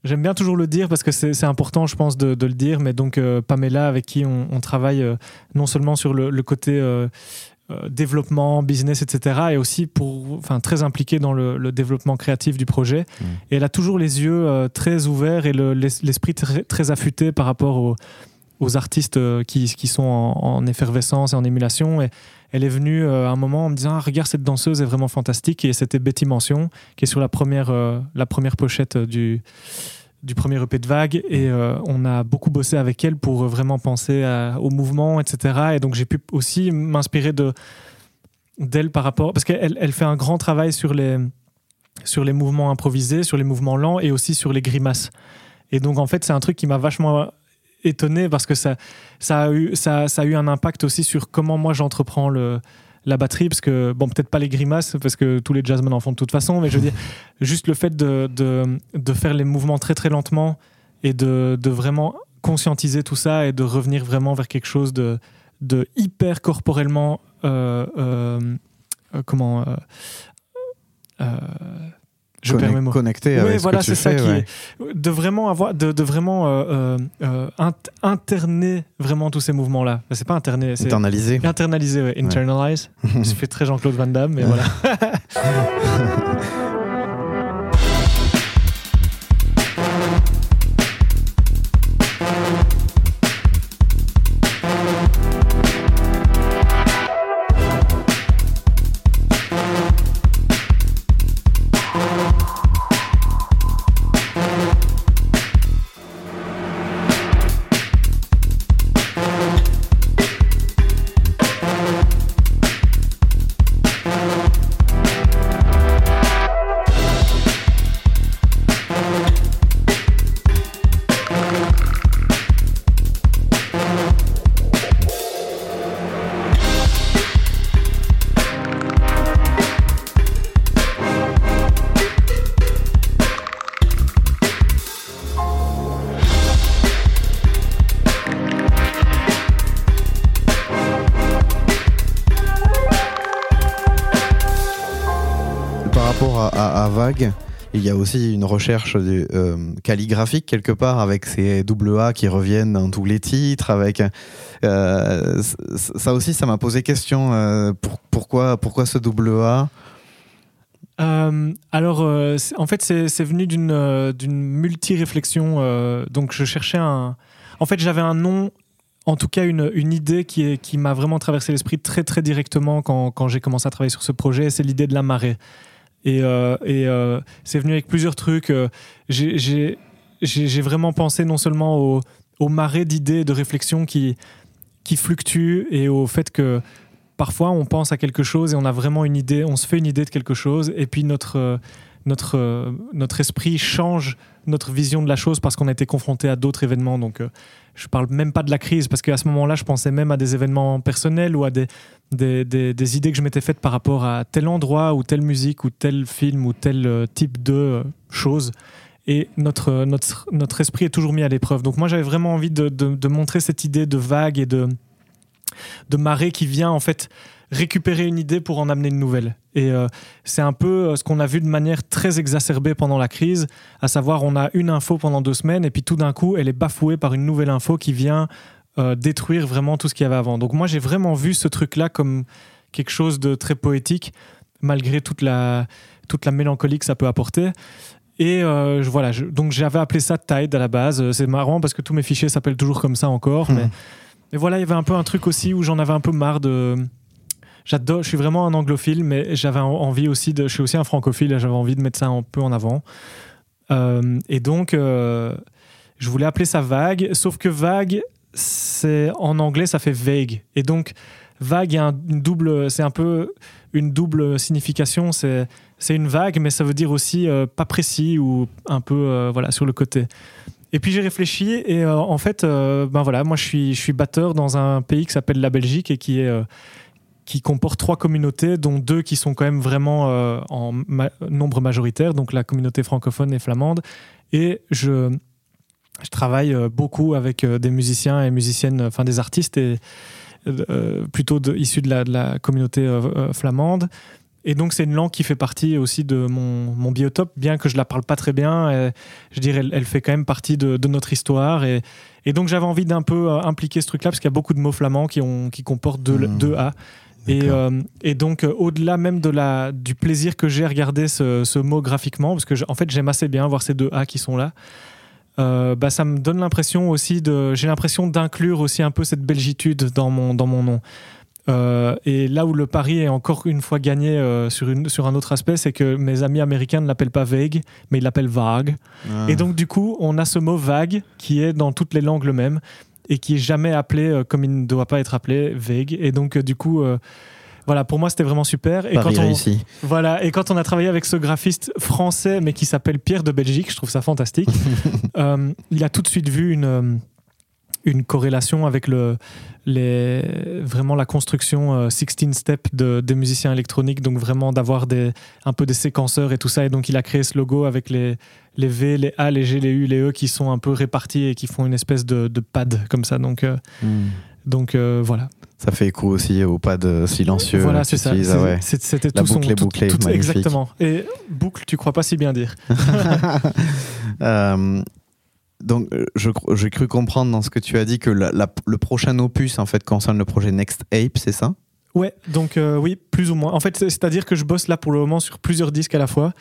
j'aime bien toujours le dire parce que c'est important, je pense, de, de le dire. Mais donc, euh, Pamela, avec qui on, on travaille euh, non seulement sur le, le côté. euh, développement, business, etc. Et aussi pour, enfin, très impliquée dans le, le développement créatif du projet. Mm. Et elle a toujours les yeux très ouverts et le- l'es- l'esprit très, très affûté par rapport aux, aux artistes euh, qui, qui sont en, en effervescence et en émulation. Et elle est venue euh, à un moment en me disant ah, Regarde, cette danseuse est vraiment fantastique. Et c'était Betty Mention, qui est sur la première, euh, la première pochette du, du premier EP de Vague. Et on a beaucoup bossé avec elle pour vraiment penser à- au mouvement, etc. Et donc j'ai pu aussi m'inspirer de d'elle par rapport. Parce qu'elle elle fait un grand travail sur les, sur les mouvements improvisés, sur les mouvements lents et aussi sur les grimaces. Et donc, en fait, c'est un truc qui m'a vachement étonné parce que ça, ça, a eu, ça, ça a eu un impact aussi sur comment moi j'entreprends le, la batterie. Parce que, bon, peut-être pas les grimaces, parce que tous les jazzmen en font de toute façon, mais je veux dire, *laughs* juste le fait de, de, de faire les mouvements très très lentement et de, de vraiment conscientiser tout ça et de revenir vraiment vers quelque chose de, de hyper corporellement. euh, euh, euh, comment. euh, je perds mes mots. Connecté avec voilà, ce que c'est tu ça fais. qui ouais. est. De vraiment avoir. De, de vraiment euh, euh, euh, int- interner vraiment tous ces mouvements-là. C'est pas interner, c'est. Internalisé. Internaliser, ouais. Internalize. *laughs* Ça fait très Jean-Claude Van Damme, mais voilà. *laughs* y a aussi une recherche euh, calligraphique quelque part avec ces double A qui reviennent dans tous les titres. Avec euh, ça aussi, ça m'a posé question. euh, pour- pourquoi, ce double A? Alors, en fait, c'est venu d'une euh, multi-réflexion. donc, je cherchais un. En fait, j'avais un nom, en tout cas, une, idée qui, m'a vraiment traversé l'esprit très, directement quand j'ai commencé à travailler sur ce projet. C'est l'idée de la marée. Et, euh, et euh, c'est venu avec plusieurs trucs. euh, j'ai- vraiment pensé non seulement au, au marais d'idées, de réflexions qui, qui fluctuent et au fait que parfois on pense à quelque chose et on a vraiment une idée, on se fait une idée de quelque chose et puis notre, notre, notre esprit change notre vision de la chose parce qu'on a été confronté à d'autres événements. Donc euh, je parle même pas de la crise parce qu'à ce moment-là, je pensais même à des événements personnels ou à des, des, idées que je m'étais faites par rapport à tel endroit ou telle musique ou tel film ou tel euh, type de euh, chose. Et notre, euh, notre, notre esprit est toujours mis à l'épreuve. Donc moi, j'avais vraiment envie de- de montrer cette idée de vague et de, de marée qui vient en fait récupérer une idée pour en amener une nouvelle. Et euh, c'est un peu euh, ce qu'on a vu de manière très exacerbée pendant la crise, à savoir on a une info pendant deux semaines et puis tout d'un coup elle est bafouée par une nouvelle info qui vient euh, détruire vraiment tout ce qu'il y avait avant. Donc moi j'ai vraiment vu ce truc-là comme quelque chose de très poétique, malgré toute la, toute la mélancolie que ça peut apporter. Et euh, je- voilà, je- donc j'avais appelé ça Tide à la base. C'est marrant parce que tous mes fichiers s'appellent toujours comme ça encore. Mais, mais voilà, il y avait un peu un truc aussi où j'en avais un peu marre de. J'adore, je suis vraiment un anglophile, mais j'avais en- envie aussi de. Je suis aussi un francophile j'avais envie de mettre ça un peu en avant. Euh, et donc, euh, je voulais appeler ça vague, sauf que vague, c'est en anglais, ça fait vague. Et donc, vague, une double, c'est un peu une double signification. C'est c'est une vague, mais ça veut dire aussi euh, pas précis ou un peu voilà sur le côté. Et puis j'ai réfléchi et euh, en fait, euh, ben voilà, moi je suis batteur dans un pays qui s'appelle la Belgique et qui euh, qui comporte trois communautés, dont deux qui sont quand même vraiment en nombre majoritaire, donc la communauté francophone et flamande. Et je, travaille beaucoup avec des musiciens et musiciennes, enfin des artistes et, plutôt issus de la, communauté flamande. Et donc c'est une langue qui fait partie aussi de mon, mon biotope, bien que je la parle pas très bien. je dirais, elle, elle fait quand même partie de, de notre histoire. Et, et donc j'avais envie d'un peu euh, impliquer ce truc-là, parce qu'il y a beaucoup de mots flamands qui, ont, qui comportent deux, deux A. Et, euh, et donc, euh, au-delà même de la, du plaisir que j'ai à regarder ce, ce mot graphiquement, parce que je- en fait, j'aime assez bien voir ces deux A qui sont là, euh, bah, ça me donne l'impression aussi de. J'ai l'impression d'inclure aussi un peu cette belgitude dans mon, dans mon nom. Euh, et là où le pari est encore une fois gagné euh, sur, une, sur un autre aspect, c'est que mes amis américains ne l'appellent pas vague, mais ils l'appellent vague. Ah. Et donc, du coup, on a ce mot vague qui est dans toutes les langues le même et qui est jamais appelé euh, comme il ne doit pas être appelé vague. Et donc, du coup, voilà, pour moi, c'était vraiment super. Et Paris quand, on, réussi. voilà, et quand on a travaillé avec ce graphiste français, mais qui s'appelle Pierre de Belgique, je trouve ça fantastique, *laughs* euh, il a tout de suite vu une, une corrélation avec le, les, vraiment la construction euh, 16 step de, des musiciens électroniques, donc vraiment d'avoir des, un peu des séquenceurs et tout ça. Et donc il a créé ce logo avec les, les V, les A, les G, les U, les E qui sont un peu répartis et qui font une espèce de, de pad comme ça. Donc, euh, Hmm. donc euh, voilà. Ça fait écho aussi au pad euh, silencieux. voilà, c'est ça. ah ouais. C'était tout son. boucle est tout- bouclée, tout- magnifique. exactement. Et boucle, tu crois pas si bien dire. *laughs* *laughs* Donc, euh, j'ai cru comprendre dans ce que tu as dit que le prochain opus en fait concerne le projet Next Ape, c'est ça? Ouais, donc euh, oui, plus ou moins. En fait, c'est- c'est-à-dire que je bosse là pour le moment sur plusieurs disques à la fois,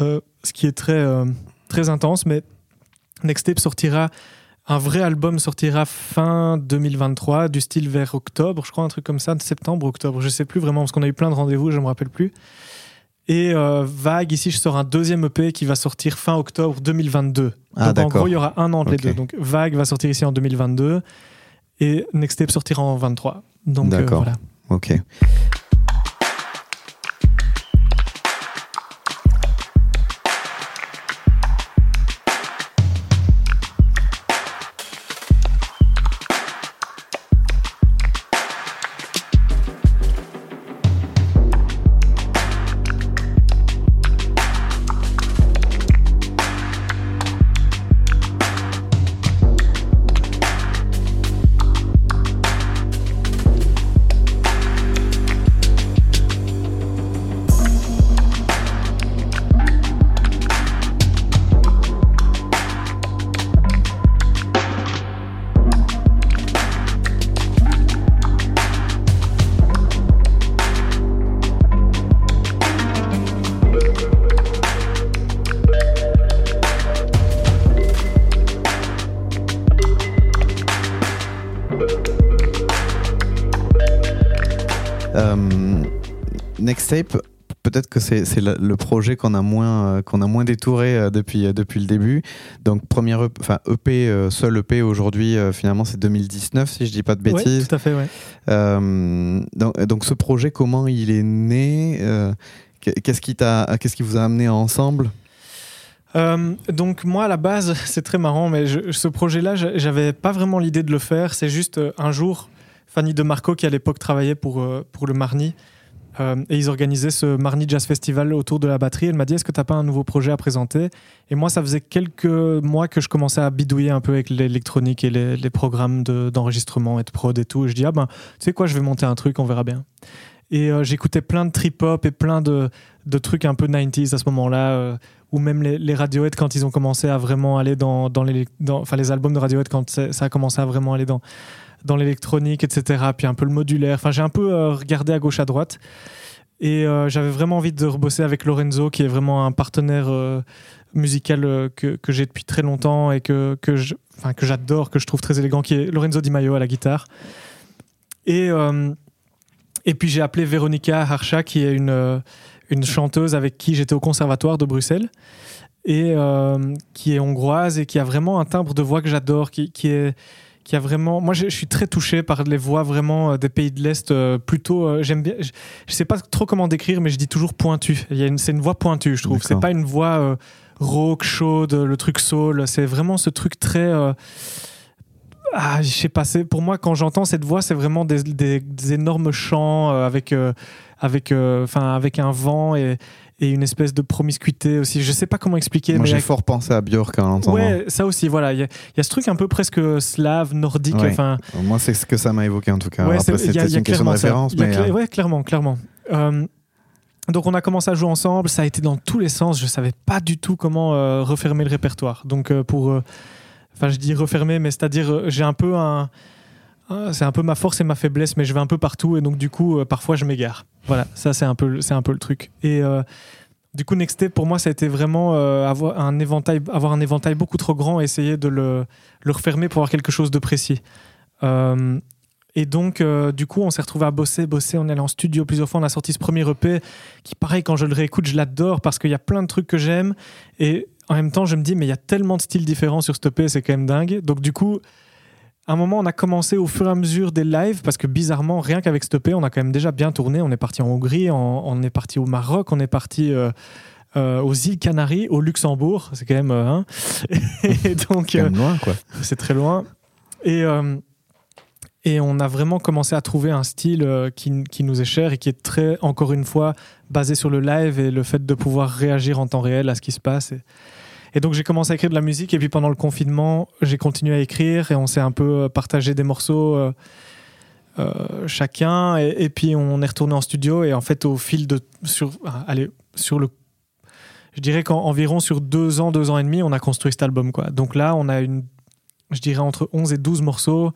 euh, ce qui est très, très intense, mais Next Tape sortira, un vrai album sortira fin 2023, du style vers octobre, je crois, un truc comme ça, septembre, octobre, je sais plus vraiment, parce qu'on a eu plein de rendez-vous, je me rappelle plus. Et euh, Vague, ici, je sors un deuxième EP qui va sortir fin octobre 2022. Ah, donc en gros, il y aura un an entre les deux. Donc Vague va sortir ici en 2022 et Next Tape sortira en 23. Donc euh, D'accord. voilà. Ok. C'est le, projet qu'on a moins euh, qu'on a moins détouré euh, depuis euh, depuis le début. Donc première EP, enfin EP euh, seul EP aujourd'hui finalement c'est 2019 si je dis pas de bêtises. tout à fait, ouais. Euh, donc, donc ce projet comment il est né euh, Qu'est-ce qui t'a qu'est-ce qui vous a amené ensemble? Euh, donc moi à la base, *laughs* c'est très marrant, mais je- ce projet-là, j'a- j'avais pas vraiment l'idée de le faire. C'est juste un jour, Fanny De Marco, qui à l'époque travaillait pour, euh, pour le Marni, euh, et ils organisaient ce Marni Jazz Festival autour de la batterie. Elle m'a dit, est-ce que t'as pas un nouveau projet à présenter? Et moi, ça faisait quelques mois que je commençais à bidouiller un peu avec l'électronique et les, programmes de- d'enregistrement et de prod et tout. Et je dis, ah ben, tu sais quoi, je vais monter un truc, on verra bien. Et euh, j'écoutais plein de trip-hop et plein de, trucs un peu 90s à ce moment-là. euh, ou même les, les Radiohead quand ils ont commencé à vraiment aller dans, dans les dans- les albums de Radiohead quand ça a commencé à vraiment aller dans dans l'électronique etc puis un peu le modulaire. Enfin j'ai un peu euh, regardé à gauche à droite. Et euh, j'avais vraiment envie de rebosser avec Lorenzo qui est vraiment un partenaire euh, musical que, que j'ai depuis très longtemps et que que enfin que j'adore que je trouve très élégant qui est Lorenzo Di Maio à la guitare. Et et puis j'ai appelé Véronica Harcha qui est une une chanteuse avec qui j'étais au conservatoire de Bruxelles. Et qui est hongroise et qui a vraiment un timbre de voix que j'adore, qui est qui a vraiment moi je, je suis très touché par les voix vraiment euh, des pays de l'est euh, plutôt euh, j'aime bien je, je sais pas trop comment décrire mais je dis toujours pointu. Il y a une c'est une voix pointue je trouve. C'est pas une voix euh, rauque chaude le truc soul. C'est vraiment ce truc très ah, je sais pas, pour moi, quand j'entends cette voix, c'est vraiment des, des- des énormes chants avec, euh, avec, euh, avec un vent et, et une espèce de promiscuité aussi. Je sais pas comment expliquer, Moi mais j'ai avec- fort pensé à Björk en l'entendant. ouais, ça aussi, voilà. Il y, a- il y a ce truc un peu presque slave, nordique. Ouais. Enfin, Moi c'est ce que ça m'a évoqué en tout cas. Ouais, c'était une question de référence mais euh, ouais, clairement, clairement. Euh, donc on a commencé à jouer ensemble, ça a été dans tous les sens. Je savais pas du tout comment euh, refermer le répertoire. Donc euh, pour, euh, enfin je dis refermer, mais c'est-à-dire euh, j'ai un peu un- c'est un peu ma force et ma faiblesse, mais je vais un peu partout et donc du coup euh, parfois je m'égare. Voilà, ça c'est un peu, c'est un peu le truc. Et euh, du coup Next Step pour moi ça a été vraiment euh, avoir un éventail, avoir un éventail beaucoup trop grand, et essayer de le, le refermer pour avoir quelque chose de précis. Et donc, du coup, on s'est retrouvé à bosser, bosser. On est allé en studio plusieurs fois. On a sorti ce premier EP qui, pareil, quand je le réécoute, je l'adore parce qu'il y a plein de trucs que j'aime. Et en même temps, je me dis, mais il y a tellement de styles différents sur ce EP, c'est quand même dingue. Donc, du coup, un moment, on a commencé au fur et à mesure des lives parce que bizarrement, rien qu'avec ce EP, on a quand même déjà bien tourné. On est parti en Hongrie, on est parti au Maroc, on est parti. euh, euh, aux îles Canaries, au Luxembourg, c'est quand même. euh, hein. *laughs* et donc, quand euh, même loin quoi. c'est très loin. Et, et on a vraiment commencé à trouver un style qui, qui nous est cher et qui est très, encore une fois, basé sur le live et le fait de pouvoir réagir en temps réel à ce qui se passe. Et, et donc j'ai commencé à écrire de la musique. Et puis pendant le confinement, j'ai continué à écrire. Et on s'est un peu euh, partagé des morceaux euh, euh, chacun. Et, puis on est retourné en studio. Et en fait au fil de sur ah, allez sur le je dirais qu'environ sur deux ans deux ans et demi on a construit cet album quoi. Donc là on a une je dirais entre 11 et 12 morceaux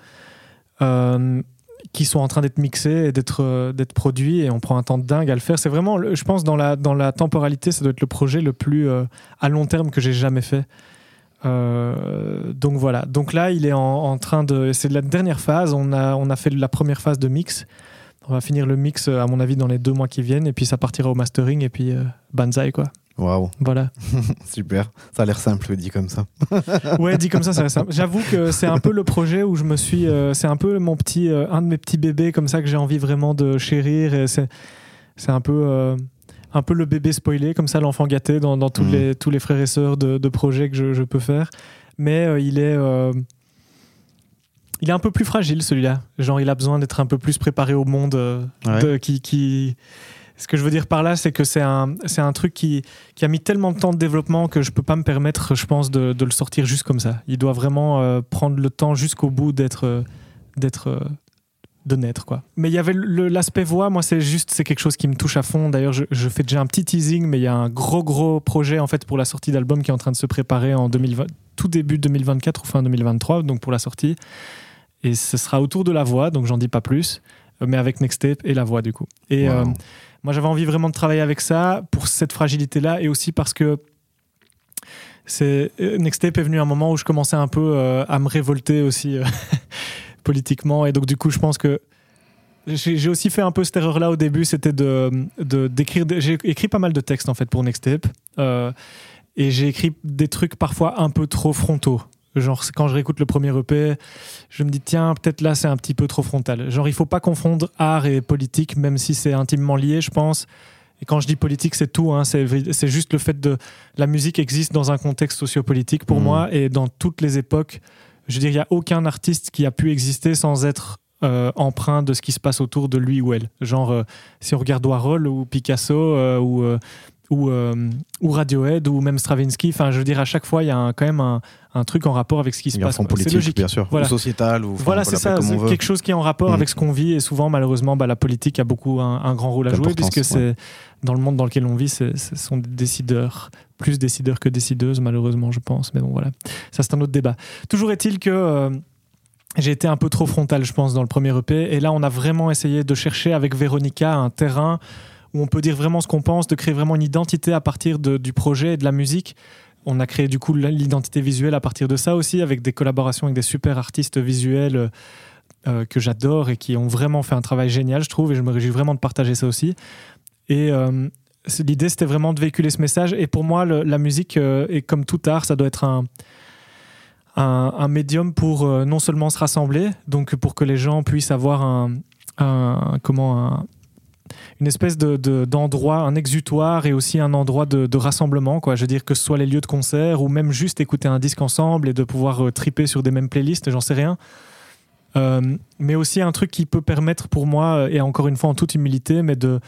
qui sont en train d'être mixés et d'être euh, d'être produits et on prend un temps de dingue à le faire. C'est vraiment je pense dans la dans la temporalité ça doit être le projet le plus euh, à long terme que j'ai jamais fait. Euh, donc voilà. Donc là il est en, train de c'est la dernière phase. On a on a fait la première phase de mix. On va finir le mix à mon avis dans les deux mois qui viennent. Et puis ça partira au mastering et puis banzai quoi Waouh, voilà *laughs* super. Ça a l'air simple dit comme ça. *laughs* Ouais, dit comme ça, ça reste simple. J'avoue que c'est un peu le projet où je me suis. euh, c'est un peu mon petit, euh, un de mes petits bébés comme ça que j'ai envie vraiment de chérir. Et c'est, c'est un peu, euh, un peu le bébé spoilé, comme ça, l'enfant gâté dans, dans tous Mhm. les tous les frères et sœurs de, de projets que je, je peux faire. Mais il est. il est un peu plus fragile celui-là. Genre, il a besoin d'être un peu plus préparé au monde euh, Ouais. de- qui, qui, ce que je veux dire par là, c'est que c'est un, c'est un truc qui, qui a mis tellement de temps de développement que je peux pas me permettre, je pense, de, de le sortir juste comme ça. Il doit vraiment euh, prendre le temps jusqu'au bout d'être, euh, d'être, euh, de naître, quoi. Mais il y avait l'aspect voix, moi, c'est juste, c'est quelque chose qui me touche à fond. D'ailleurs, je, je fais déjà un petit teasing, mais il y a un gros, gros projet, en fait, pour la sortie d'album qui est en train de se préparer en 2020, tout début 2024 ou fin 2023, donc pour la sortie. Et ce sera autour de la voix, donc j'en dis pas plus, mais avec Next Tape et la voix, du coup. Et, Wow. euh, moi, j'avais envie vraiment de travailler avec ça pour cette fragilité-là et aussi parce que c'est euh, Nextape est venu à un moment où je commençais un peu euh, à me révolter aussi euh, *laughs* politiquement et donc du coup, je pense que j'ai aussi fait un peu cette erreur-là au début, c'était de d'écrire. j'ai écrit pas mal de textes en fait pour Nextape, euh, et j'ai écrit des trucs parfois un peu trop frontaux. Genre quand je réécoute le premier EP, je me dis tiens peut-être là c'est un petit peu trop frontal. Genre il faut pas confondre art et politique, même si c'est intimement lié, je pense. Et quand je dis politique, c'est tout. Hein, c'est juste le fait de la musique existe dans un contexte sociopolitique pour Mhm. moi et dans toutes les époques. Je veux dire, il y a aucun artiste qui a pu exister sans être euh, empreint de ce qui se passe autour de lui ou elle. Genre, euh, si on regarde Warhol ou Picasso euh, ou, euh, ou, euh, ou Radiohead ou même Stravinsky, enfin, je veux dire, à chaque fois, il y a un- quand même un, un truc en rapport avec ce qui se passe. C'est politique, logique. bien sûr, Voilà. ou sociétal, ou Voilà, c'est ça, comme on veut. quelque chose qui est en rapport Mm. avec ce qu'on vit et souvent, malheureusement, bah, la politique a beaucoup un, un grand rôle à jouer puisque c'est dans le monde dans lequel on vit, ce sont des décideurs, plus décideurs que décideuses, malheureusement, je pense. Mais bon, voilà, ça c'est un autre débat. Toujours est-il que euh, j'ai été un peu trop frontal, je pense, dans le premier EP. Et là, on a vraiment essayé de chercher avec Véronica un terrain où on peut dire vraiment ce qu'on pense, de créer vraiment une identité à partir du projet et de la musique. On a créé du coup l'identité visuelle à partir de ça aussi, avec des collaborations avec des super artistes visuels euh, euh, que j'adore et qui ont vraiment fait un travail génial, je trouve, et je me réjouis vraiment de partager ça aussi. Et euh, l'idée, c'était vraiment de véhiculer ce message. Et pour moi, la musique, est comme tout art, ça doit être un, médium pour non seulement se rassembler, donc pour que les gens puissent avoir un, un- comment un- une espèce de, de- d'endroit, un exutoire et aussi un endroit de, de rassemblement. Quoi. Je veux dire que ce soit les lieux de concert ou même juste écouter un disque ensemble et de pouvoir euh, triper sur des mêmes playlists, j'en sais rien. Euh, mais aussi un truc qui peut permettre pour moi, et encore une fois en toute humilité, mais de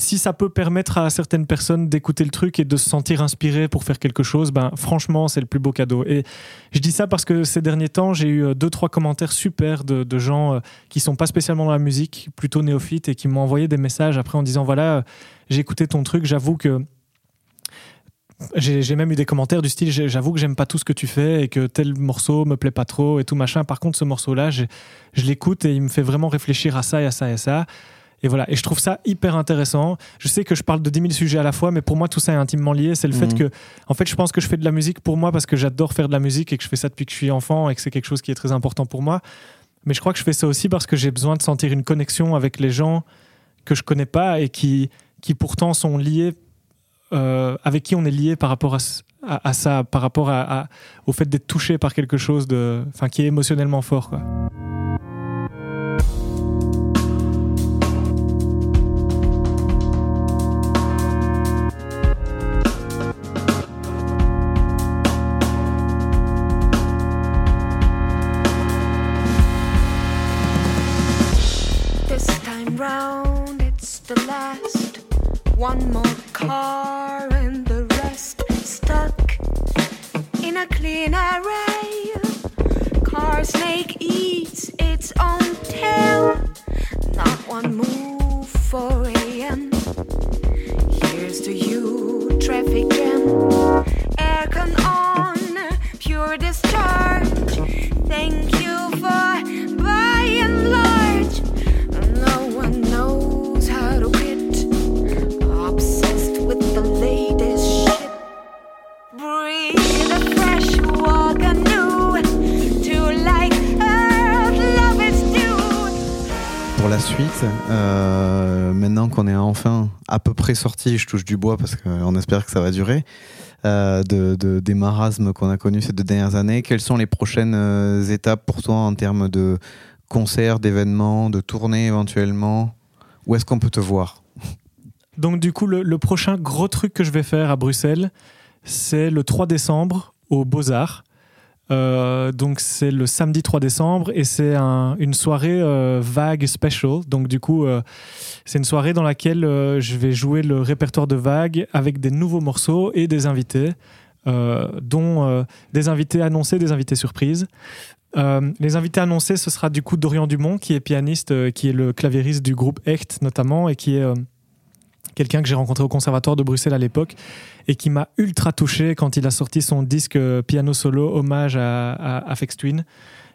si ça peut permettre à certaines personnes d'écouter le truc et de se sentir inspiré pour faire quelque chose, ben franchement c'est le plus beau cadeau. Et je dis ça parce que ces derniers temps j'ai eu euh, deux trois commentaires super de, gens euh, qui sont pas spécialement dans la musique, plutôt néophytes et qui m'ont envoyé des messages après en disant voilà euh, j'ai écouté ton truc, j'avoue que j'ai même eu des commentaires du style j'avoue que j'aime pas tout ce que tu fais et que tel morceau me plaît pas trop et tout machin. Par contre, ce morceau-là, j'ai- je l'écoute et il me fait vraiment réfléchir à ça et à ça et à ça. Et voilà, et je trouve ça hyper intéressant. Je sais que je parle de 10 000 sujets à la fois, mais pour moi, tout ça est intimement lié. C'est le fait Mhm. que, en fait, je pense que je fais de la musique pour moi parce que j'adore faire de la musique et que je fais ça depuis que je suis enfant et que c'est quelque chose qui est très important pour moi. Mais je crois que je fais ça aussi parce que j'ai besoin de sentir une connexion avec les gens que je connais pas et qui, qui pourtant sont liés, euh, avec qui on est lié par rapport à, ce- à, à ça, par rapport à- au fait d'être touché par quelque chose de, enfin, qui est émotionnellement fort, quoi. One more car and the rest stuck in a clean array. Car snake eats its own tail. Not one move for AM. Here's to you, traffic jam. Aircon on, pure discharge. Thank you for suite, euh, maintenant qu'on est enfin à peu près sorti, je touche du bois parce qu'on espère que ça va durer, euh, de, de- des marasmes qu'on a connus ces deux dernières années, quelles sont les prochaines euh, étapes pour toi en termes de concerts, d'événements, de tournées éventuellement? Où est-ce qu'on peut te voir? Donc du coup, le, le prochain gros truc que je vais faire à Bruxelles, c'est le 3 décembre au Beaux-Arts. Euh, donc c'est le samedi 3 décembre et c'est un- une soirée euh, vague special. Donc du coup, euh, c'est une soirée dans laquelle je vais jouer le répertoire de vagues avec des nouveaux morceaux et des invités, dont des invités annoncés, des invités surprises. Les invités annoncés, ce sera du coup Dorian Dumont, qui est pianiste, qui est le claviériste du groupe Echt notamment, et qui est quelqu'un que j'ai rencontré au Conservatoire de Bruxelles à l'époque, et qui m'a ultra touché quand il a sorti son disque euh, piano solo, hommage à, à Aphex Twin.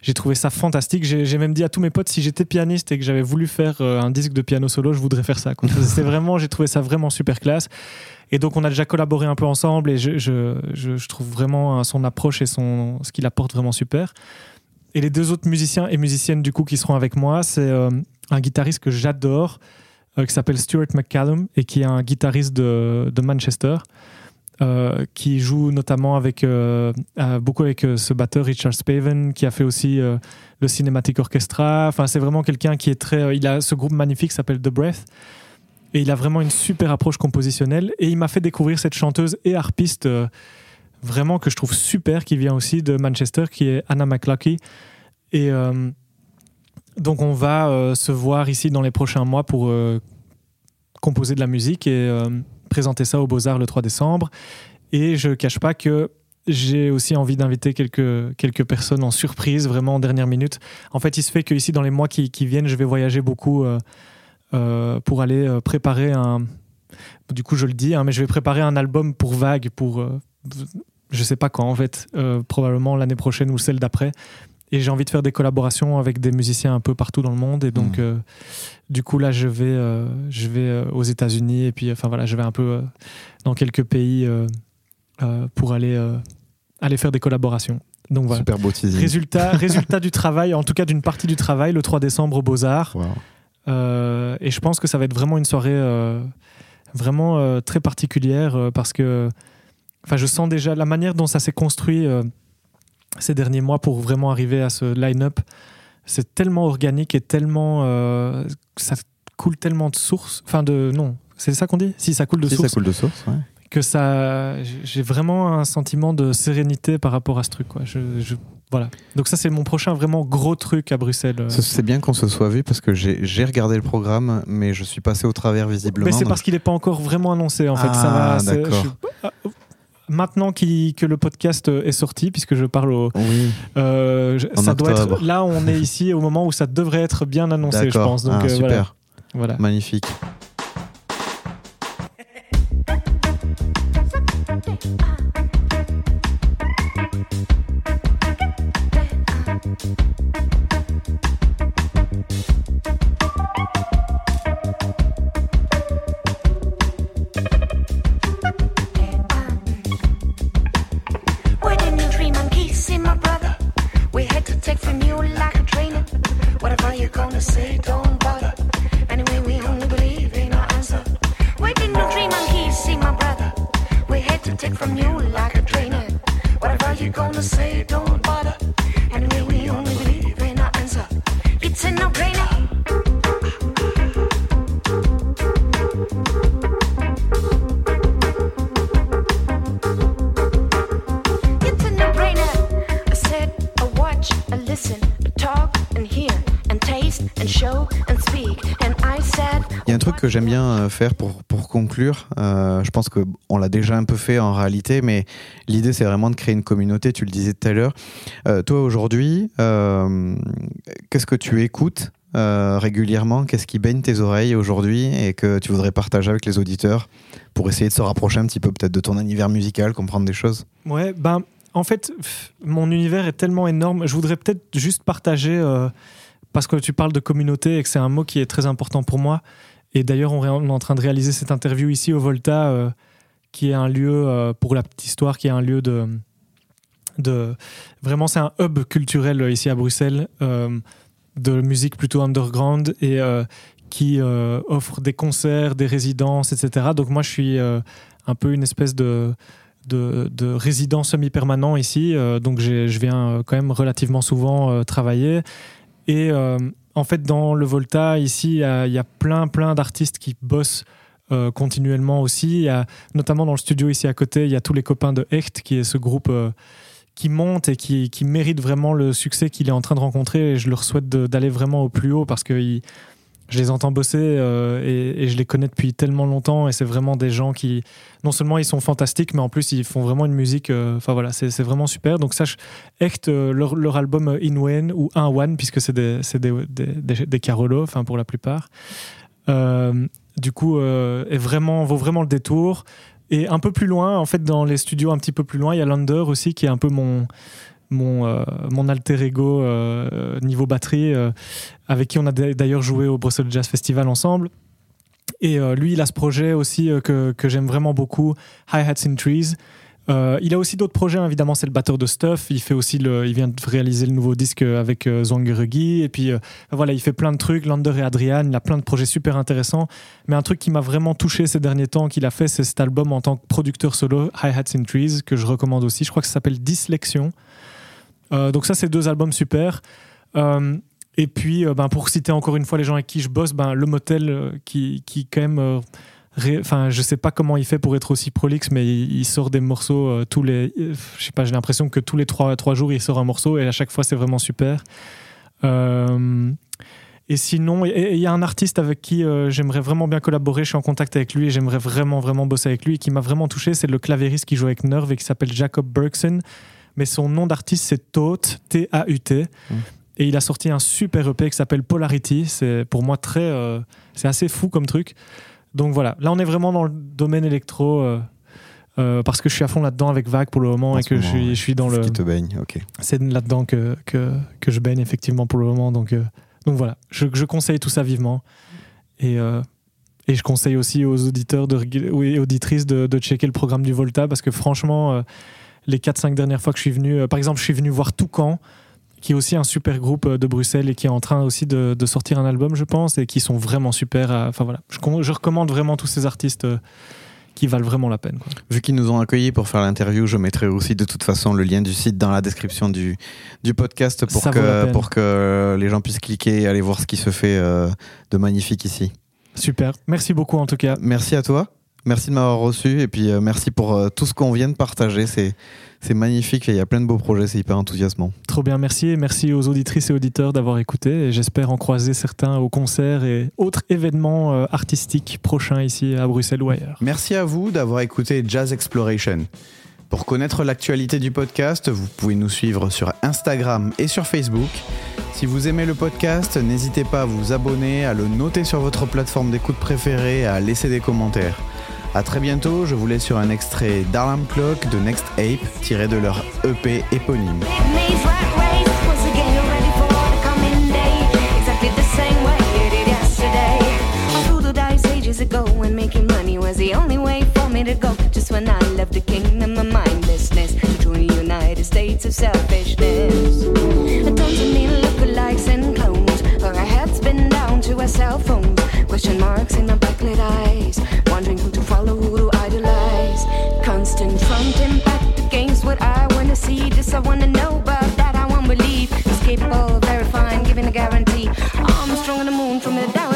J'ai trouvé ça fantastique. J'ai même dit à tous mes potes, si j'étais pianiste et que j'avais voulu faire euh, un disque de piano solo, je voudrais faire ça. *laughs* C'est vraiment, j'ai trouvé ça vraiment super classe. Et donc, on a déjà collaboré un peu ensemble et je, je, je- je trouve vraiment euh, son approche et son, ce qu'il apporte vraiment super. Et les deux autres musiciens et musiciennes du coup qui seront avec moi, c'est euh, un guitariste que j'adore, euh, qui s'appelle Stuart McCallum et qui est un guitariste de, de Manchester. Euh, qui joue notamment avec euh, euh, beaucoup avec ce batteur Richard Spaven qui a fait aussi le Cinematic Orchestra. Enfin c'est vraiment quelqu'un qui est très il a ce groupe magnifique qui s'appelle The Breath. Et il a vraiment une super approche compositionnelle. Et il m'a fait découvrir cette chanteuse et harpiste vraiment que je trouve super qui vient aussi de Manchester qui est Anna McLucky et donc on va se voir ici dans les prochains mois pour composer de la musique. Et présenter ça aux Beaux-Arts le 3 décembre et je cache pas que j'ai aussi envie d'inviter quelques, quelques personnes en surprise, vraiment en dernière minute. En fait, il se fait que ici, dans les mois qui, qui viennent, je vais voyager beaucoup euh, euh, pour aller euh, préparer un. Du coup, je le dis, hein, mais je vais préparer un album pour Vague, pour. euh, je sais pas quand, en fait, probablement l'année prochaine ou celle d'après. Et j'ai envie de faire des collaborations avec des musiciens un peu partout dans le monde. Et donc, Mhm. euh, du coup, là, je vais, euh, je vais euh, aux États-Unis et puis, enfin voilà, je vais un peu euh, dans quelques pays pour aller, aller faire des collaborations. Donc voilà. Super beau teasing. Résultat, *laughs* résultat du travail, en tout cas d'une partie du travail, le 3 décembre aux Beaux-Arts. Wow. Et je pense que ça va être vraiment une soirée vraiment très particulière parce que enfin, je sens déjà la manière dont ça s'est construit ces derniers mois pour vraiment arriver à ce line-up. C'est tellement organique et tellement. euh, ça coule tellement de sources. Enfin, de. Non, c'est ça qu'on dit? Si, ça coule de Si, sources ça coule de source. ouais. que ça j'ai vraiment un sentiment de sérénité par rapport à ce truc quoi je, je- voilà donc ça c'est mon prochain vraiment gros truc à Bruxelles euh. Ce- C'est bien qu'on se soit vu parce que j'ai regardé le programme, mais je suis passé au travers visiblement. mais c'est donc- parce qu'il n'est pas encore vraiment annoncé en fait ça Ah, va c'est- d'accord. Maintenant que le podcast est sorti, puisque je parle au, Oui, euh, ça doit être là on est ici au moment où ça devrait être bien annoncé, je pense. Donc Ah, euh, voilà. super, voilà. magnifique. Faire pour, conclure. euh, je pense qu'on l'a déjà un peu fait en réalité, mais l'idée c'est vraiment de créer une communauté. Tu le disais tout à l'heure. Euh, toi aujourd'hui, euh, qu'est-ce que tu écoutes régulièrement? Qu'est-ce qui baigne tes oreilles aujourd'hui et que tu voudrais partager avec les auditeurs pour essayer de se rapprocher un petit peu peut-être de ton univers musical, comprendre des choses? Ouais, ben, en fait, mon univers est tellement énorme. Je voudrais peut-être juste partager, parce que tu parles de communauté et que c'est un mot qui est très important pour moi. Et d'ailleurs, on, est en train de réaliser cette interview ici au Volta, euh, qui est un lieu, euh, pour la petite histoire, qui est un lieu de. de vraiment, c'est un hub culturel euh, ici à Bruxelles, de musique plutôt underground et qui offre des concerts, des résidences, etc. Donc, moi, je suis un peu une espèce de de, de résident semi-permanent ici, donc je viens quand même relativement souvent travailler. Et en fait, dans le Volta, ici, il y a, plein, plein d'artistes qui bossent euh, continuellement aussi. Notamment dans le studio ici à côté, il y a tous les copains de Hecht, qui est ce groupe euh, qui monte et qui, qui mérite vraiment le succès qu'il est en train de rencontrer. Et je leur souhaite d'aller vraiment au plus haut parce que ils- je les entends bosser euh, et, je les connais depuis tellement longtemps. Et c'est vraiment des gens qui, non seulement ils sont fantastiques, mais en plus ils font vraiment une musique. euh, Enfin voilà, c'est vraiment super. Donc sache, Echt, euh, leur, album In Wen ou Un One, puisque c'est des, des, des, des, Carolo, pour la plupart. du coup, est vraiment, vaut vraiment le détour. Et un peu plus loin, en fait, dans les studios un petit peu plus loin, il y a Lander aussi, qui est un peu mon, mon, euh, mon alter ego euh, niveau batterie, euh, avec qui on a d'ailleurs joué au Brussels Jazz Festival ensemble. Et lui, il a ce projet aussi que, que j'aime vraiment beaucoup, Hi Hats in Trees, il a aussi d'autres projets, hein. évidemment, c'est le batteur de Stuff. Il fait aussi le, il vient de réaliser le nouveau disque avec Zwangeregi. Et puis voilà, il fait plein de trucs. Lander et Adrian, il a plein de projets super intéressants. Mais un truc qui m'a vraiment touché ces derniers temps qu'il a fait, c'est cet album en tant que producteur solo, Hi Hats in Trees, que je recommande aussi. Je crois que ça s'appelle Dyslexion. Euh, donc ça, c'est deux albums super. Euh, et puis, euh, ben, pour citer encore une fois les gens avec qui je bosse, ben, le motel qui, qui quand même Enfin, je sais pas comment il fait pour être aussi prolixe, mais il, sort des morceaux tous les. Je sais pas, j'ai l'impression que tous les trois, trois jours, il sort un morceau et à chaque fois, c'est vraiment super. Et sinon, il y a un artiste avec qui j'aimerais vraiment bien collaborer. Je suis en contact avec lui et j'aimerais vraiment, vraiment bosser avec lui. Et qui m'a vraiment touché, c'est le clavériste qui joue avec Nerve et qui s'appelle Jacob Bergson. Mais son nom d'artiste, c'est Taut, T-A-U-T. Mm. Et il a sorti un super EP qui s'appelle Polarity. C'est pour moi très. euh, c'est assez fou comme truc. Donc voilà, là on est vraiment dans le domaine électro. euh, euh, parce que je suis à fond là-dedans avec Vague pour le moment En et que je suis, ouais. je suis dans le. qui te baigne, ok. C'est là-dedans que, que, que je baigne effectivement pour le moment. Donc, donc voilà, je, je conseille tout ça vivement. Et, et je conseille aussi aux auditeurs de, et auditrices de, de checker le programme du Volta parce que franchement, euh, les 4-5 dernières fois que je suis venu, euh, par exemple, je suis venu voir Toucan, qui est aussi un super groupe euh, de Bruxelles et qui est en train aussi de, de sortir un album, je pense, et qui sont vraiment super. Enfin voilà, je, recommande vraiment tous ces artistes euh, qui valent vraiment la peine. quoi. Vu qu'ils nous ont accueillis pour faire l'interview, je mettrai aussi de toute façon le lien du site dans la description du, du podcast pour que, pour que les gens puissent cliquer et aller voir ce qui se fait de magnifique ici. Super, merci beaucoup en tout cas. Merci à toi. Merci de m'avoir reçu et puis euh, merci pour euh, tout ce qu'on vient de partager. C'est, c'est magnifique et il y a plein de beaux projets, c'est hyper enthousiasmant. Trop bien, merci. Et merci aux auditrices et auditeurs d'avoir écouté. Et j'espère en croiser certains au concert et autres événements euh, artistiques prochains ici à Bruxelles ou ailleurs. Merci à vous d'avoir écouté Jazz Exploration. Pour connaître l'actualité du podcast, vous pouvez nous suivre sur Instagram et sur Facebook. Si vous aimez le podcast, n'hésitez pas à vous abonner, à le noter sur votre plateforme d'écoute préférée et à laisser des commentaires. A très bientôt, je vous laisse sur un extrait d'Alarm Clock de Next Ape tiré de leur EP éponyme. See, this I wanna know, but that I won't believe. Escapable, verifying, giving a guarantee. I'm strong on the moon from the doubt.